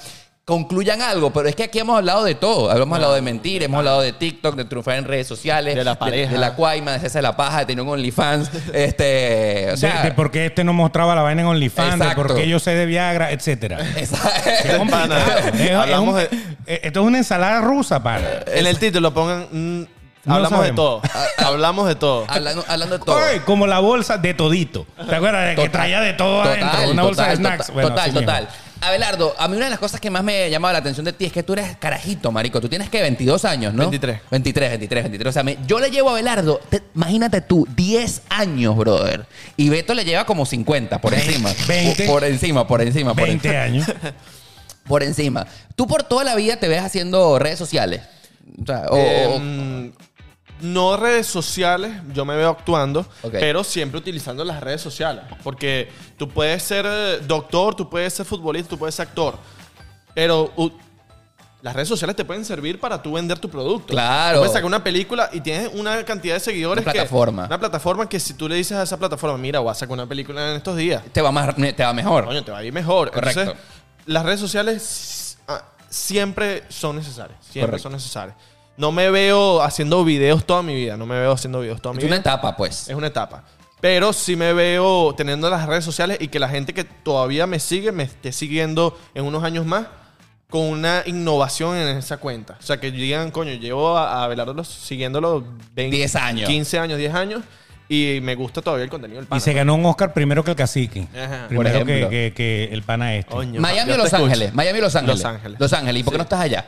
concluyan algo, pero es que aquí hemos hablado de todo. Hemos hablado de mentir, hemos hablado de TikTok, de triunfar en redes sociales, De la pareja. de, la cuaima, de hacerse la paja, de tener un OnlyFans, *laughs* este, o De- sea, de, por qué este no mostraba la vaina en OnlyFans, de Exacto. por qué yo sé de Viagra, etcétera. Es es un- de- eh, Esto es una ensalada rusa, pana. En el título pongan. mm, No hablamos de todo. *laughs* Hablamos de todo. hablando, hablando de todo. Como la bolsa de todito. ¿Te acuerdas de que Total. traía de todo adentro? Una bolsa total, de snacks. Total, Bueno, total, total. Abelardo, a mí una de las cosas que más me llamaba la atención de ti es que tú eres carajito, marico. Tú tienes que 22 años, ¿no? 23. 23, 23, 23. O sea, me- yo le llevo a Abelardo, te- imagínate tú, 10 años, brother. Y Beto le lleva como 50, por encima. 20. Por, por encima, por encima, por 20 encima. años. *laughs* Por encima. Tú por toda la vida te ves haciendo redes sociales. O sea, o- o- Em, no redes sociales, yo me veo actuando, pero siempre utilizando las redes sociales. Porque tú puedes ser eh, doctor, tú puedes ser futbolista, tú puedes ser actor. Pero las redes sociales te pueden servir para tú vender tu producto. Claro. Tú puedes sacar una película y tienes una cantidad de seguidores. Una que- plataforma. una plataforma que si tú le dices a esa plataforma, mira, voy a sacar una película en estos días. te, va más, te va mejor. Coño, te va a ir mejor. Correcto. Entonces, las redes sociales ah, siempre son necesarias. Siempre Correcto. son necesarias. No me veo haciendo videos toda mi vida. No me veo haciendo videos toda mi es una vida. etapa, pues. Es una etapa. Pero sí me veo teniendo las redes sociales y que la gente que todavía me sigue me esté siguiendo en unos años más con una innovación en esa cuenta. O sea, que digan, coño, llevo a, a siguiéndolo 20, 10 años. 15 años, 10 años y me gusta todavía el contenido del pana. Y se ganó un Oscar primero que el cacique. Ajá. Primero Por que, ejemplo. que- que el pana este. Coño, Miami o Los escucho. Ángeles. Miami o Los Ángeles. Los Ángeles. Los Ángeles. ¿Y por qué Sí. no estás allá?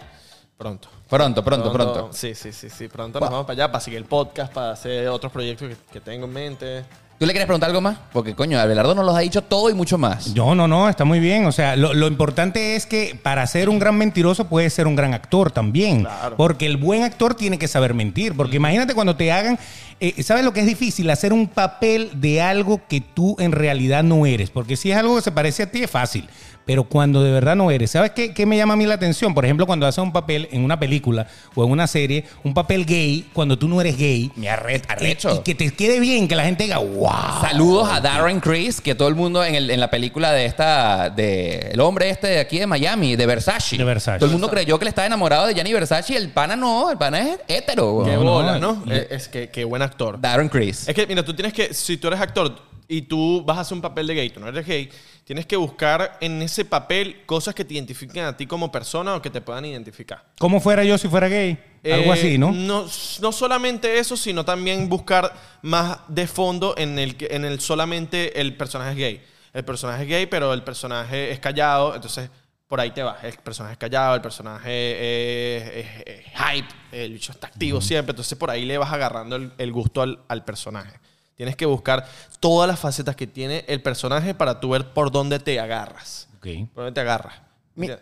Pronto. Pronto, pronto, pronto. Sí, sí, sí, sí. Pronto nos vamos para allá para seguir el podcast, para hacer otros proyectos que, que tengo en mente. ¿Tú le quieres preguntar algo más? Porque, coño, Abelardo nos los ha dicho todo y mucho más. No, no, no, está muy bien. O sea, lo, lo importante es que para ser un gran mentiroso puedes ser un gran actor también. Claro. Porque el buen actor tiene que saber mentir. Porque imagínate cuando te hagan, eh, ¿sabes lo que es difícil? Hacer un papel de algo que tú en realidad no eres. Porque si es algo que se parece a ti es fácil. Pero cuando de verdad no eres, ¿sabes qué, qué me llama a mí la atención? Por ejemplo, cuando haces un papel en una película o en una serie, un papel gay, cuando tú no eres gay. Me arre- y- arrecho. Y, que te quede bien, que la gente diga, wow. Saludos a Darren Criss, que todo el mundo en, el- en la película de esta, de el hombre este de aquí de Miami, de Versace. De Versace. Todo el mundo creyó que le estaba enamorado de Gianni Versace y el pana no, el pana es hétero. Qué bola, no. ¿no? Es, es que qué buen actor. Darren Criss. Es que, mira, tú tienes que, si tú eres actor y tú vas a hacer un papel de gay, tú no eres gay, tienes que buscar en ese papel cosas que te identifiquen a ti como persona o que te puedan identificar. ¿Cómo fuera yo si fuera gay? Algo Eh, así, ¿no? No, no solamente eso, sino también buscar más de fondo en el, que- en el solamente el personaje es gay. El personaje es gay, pero el personaje es callado, entonces por ahí te vas. El personaje es callado, el personaje es, es- es hype, el bicho está activo siempre, entonces por ahí le vas agarrando el, el gusto al, al personaje. Tienes que buscar todas las facetas que tiene el personaje para tú ver por dónde te agarras. Ok. Por dónde te agarras.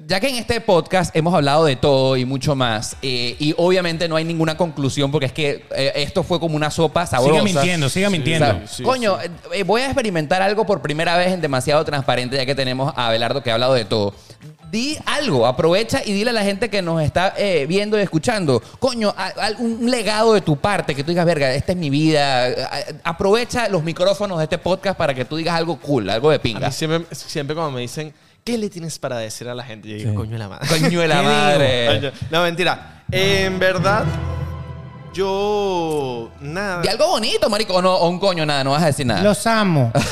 Ya que en este podcast hemos hablado de todo y mucho más, eh, y obviamente no hay ninguna conclusión porque es que eh, esto fue como una sopa sabrosa. Siga mintiendo, siga mintiendo. O sea, Sí, coño, eh, voy a experimentar algo por primera vez en demasiado transparente, ya que tenemos a Abelardo que ha hablado de todo. Di algo, aprovecha y dile a la gente que nos está eh, viendo y escuchando, coño, a- a- un legado de tu parte, que tú digas, verga, esta es mi vida. Aprovecha los micrófonos de este podcast para que tú digas algo cool, algo de A pinga. mí siempre, siempre cuando me dicen, ¿qué le tienes para decir a la gente? Yo digo, Sí. coño de la madre. Coño de la *laughs* madre. No, mentira. En verdad, yo. Nada. Di algo bonito, marico, o, no, o un coño, nada, no vas a decir nada. Los amo. *laughs*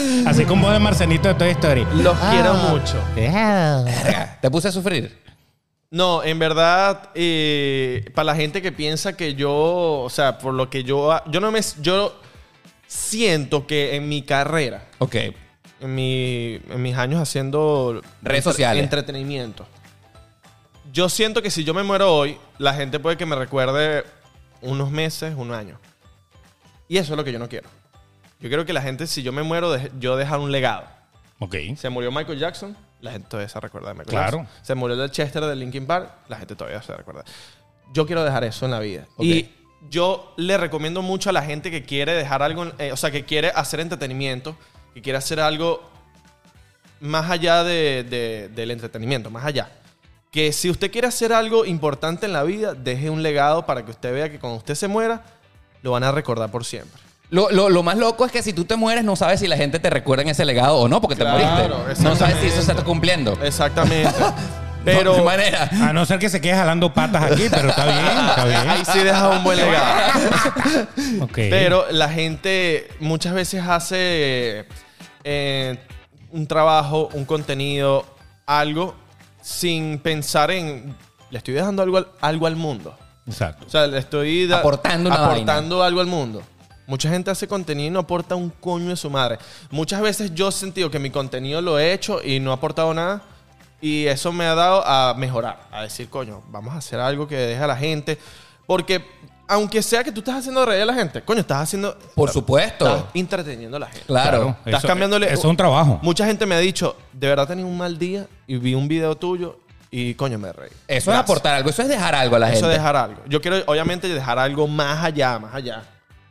*laughs* Así como voz de Marcelito de Toy Story. Los Ah. quiero mucho. Te puse a sufrir. No, en verdad, eh, para la gente que piensa que yo, o sea, por lo que yo, yo no me, yo siento que en mi carrera, Ok. en, mi, en mis años haciendo Redes entre- sociales. entretenimiento, yo siento que si yo me muero hoy, la gente puede que me recuerde unos meses, un año. Y eso es lo que yo no quiero. Yo quiero que la gente, si yo me muero, yo dejar un legado. Ok. Se murió Michael Jackson, la gente todavía se recuerda de Michael Claro. Jackson. Se murió el Chester de Linkin Park, la gente todavía se recuerda. Yo quiero dejar eso en la vida. Ok. Y yo le recomiendo mucho a la gente que quiere dejar algo, eh, o sea, que quiere hacer entretenimiento, que quiere hacer algo más allá de- de- del entretenimiento, más allá. Que si usted quiere hacer algo importante en la vida, deje un legado para que usted vea que cuando usted se muera, lo van a recordar por siempre. Lo, lo- lo más loco es que si tú te mueres, no sabes si la gente te recuerda en ese legado o no, porque te Claro, moriste. No sabes si eso se está cumpliendo. Exactamente. *laughs* Pero, de manera. A no ser que se quede jalando patas aquí, pero está bien, está bien. ahí sí deja un buen legado. *laughs* Ok. Pero la gente muchas veces hace eh, un trabajo, un contenido, algo, sin pensar en, le estoy dejando algo al, algo al mundo. Exacto. O sea, le estoy da- Aportando una aportando algo al mundo. Mucha gente hace contenido y no aporta un coño de su madre. Muchas veces yo he sentido que mi contenido lo he hecho y no ha aportado nada. Y eso me ha dado a mejorar, a decir, coño, vamos a hacer algo que deje a la gente. Porque aunque sea que tú estás haciendo reír a la gente, coño, estás haciendo. Por supuesto. Estás entreteniendo a la gente. Claro. Estás Eso- cambiándole. Eso es un trabajo. Mucha gente me ha dicho, de verdad tenía un mal día y vi un video tuyo y coño me reí. Eso es aportar algo, eso es dejar algo a la Eso gente. es dejar algo. Yo quiero, obviamente, dejar algo más allá, más allá.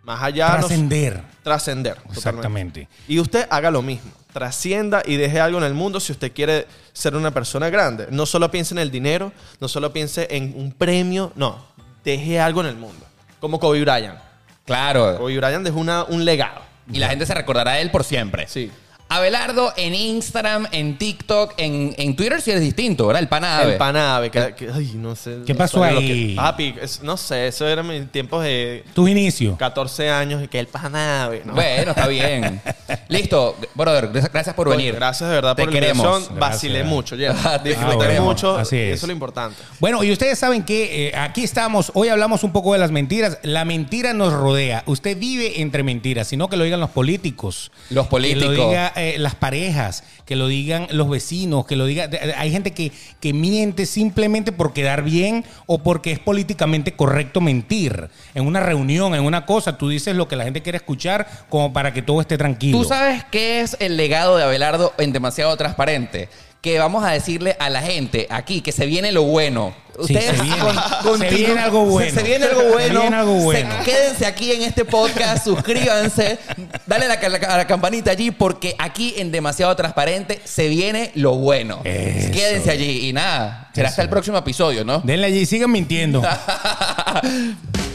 Más allá. Trascender. Trascender. totalmente. Exactamente. Y usted haga lo mismo. Trascienda y deje algo en el mundo si usted quiere ser una persona grande. No solo piense en el dinero, no solo piense en un premio, no. Deje algo en el mundo. Como Kobe Bryant. Claro. Kobe Bryant dejó una- un legado. Y la gente se recordará de él por siempre. Sí. Abelardo en Instagram, en TikTok, en, en Twitter sí eres distinto, ¿verdad? El panave. El panave. Que, que- ay, no sé. ¿Qué no pasó lo ahí? que- papi, es- no sé. Eso era mis tiempos de Tus inicios. 14 años y que el panave. ¿no? Bueno, está bien. *laughs* Listo, brother, gracias por Coño, venir. Gracias de verdad Te por la queremos. invitación. Vacilé Gracias. mucho, ya. Te Disfruté queremos. mucho. Así es. Eso es lo importante. Bueno, y ustedes saben que eh, aquí estamos, hoy hablamos un poco de las mentiras. La mentira nos rodea. Usted vive entre mentiras, sino que lo digan los políticos. Los políticos. Que lo digan las parejas, que lo digan los vecinos, que lo diga. de- Hay gente que, que miente simplemente por quedar bien o porque es políticamente correcto mentir. En una reunión, en una cosa, tú dices lo que la gente quiere escuchar como para que todo esté tranquilo. ¿Tú sabes qué es el legado de Abelardo en demasiado transparente? Que vamos a decirle a la gente aquí que se viene lo bueno. Sí, se viene. Se viene algo bueno. Se, se viene algo Se bueno. viene algo Se- bueno. quédense aquí en este podcast, suscríbanse, dale a la, campanita allí porque aquí en demasiado transparente se viene lo bueno. Eso. Quédense allí y nada, será hasta el próximo episodio, ¿no? Denle allí, sigan mintiendo. *laughs*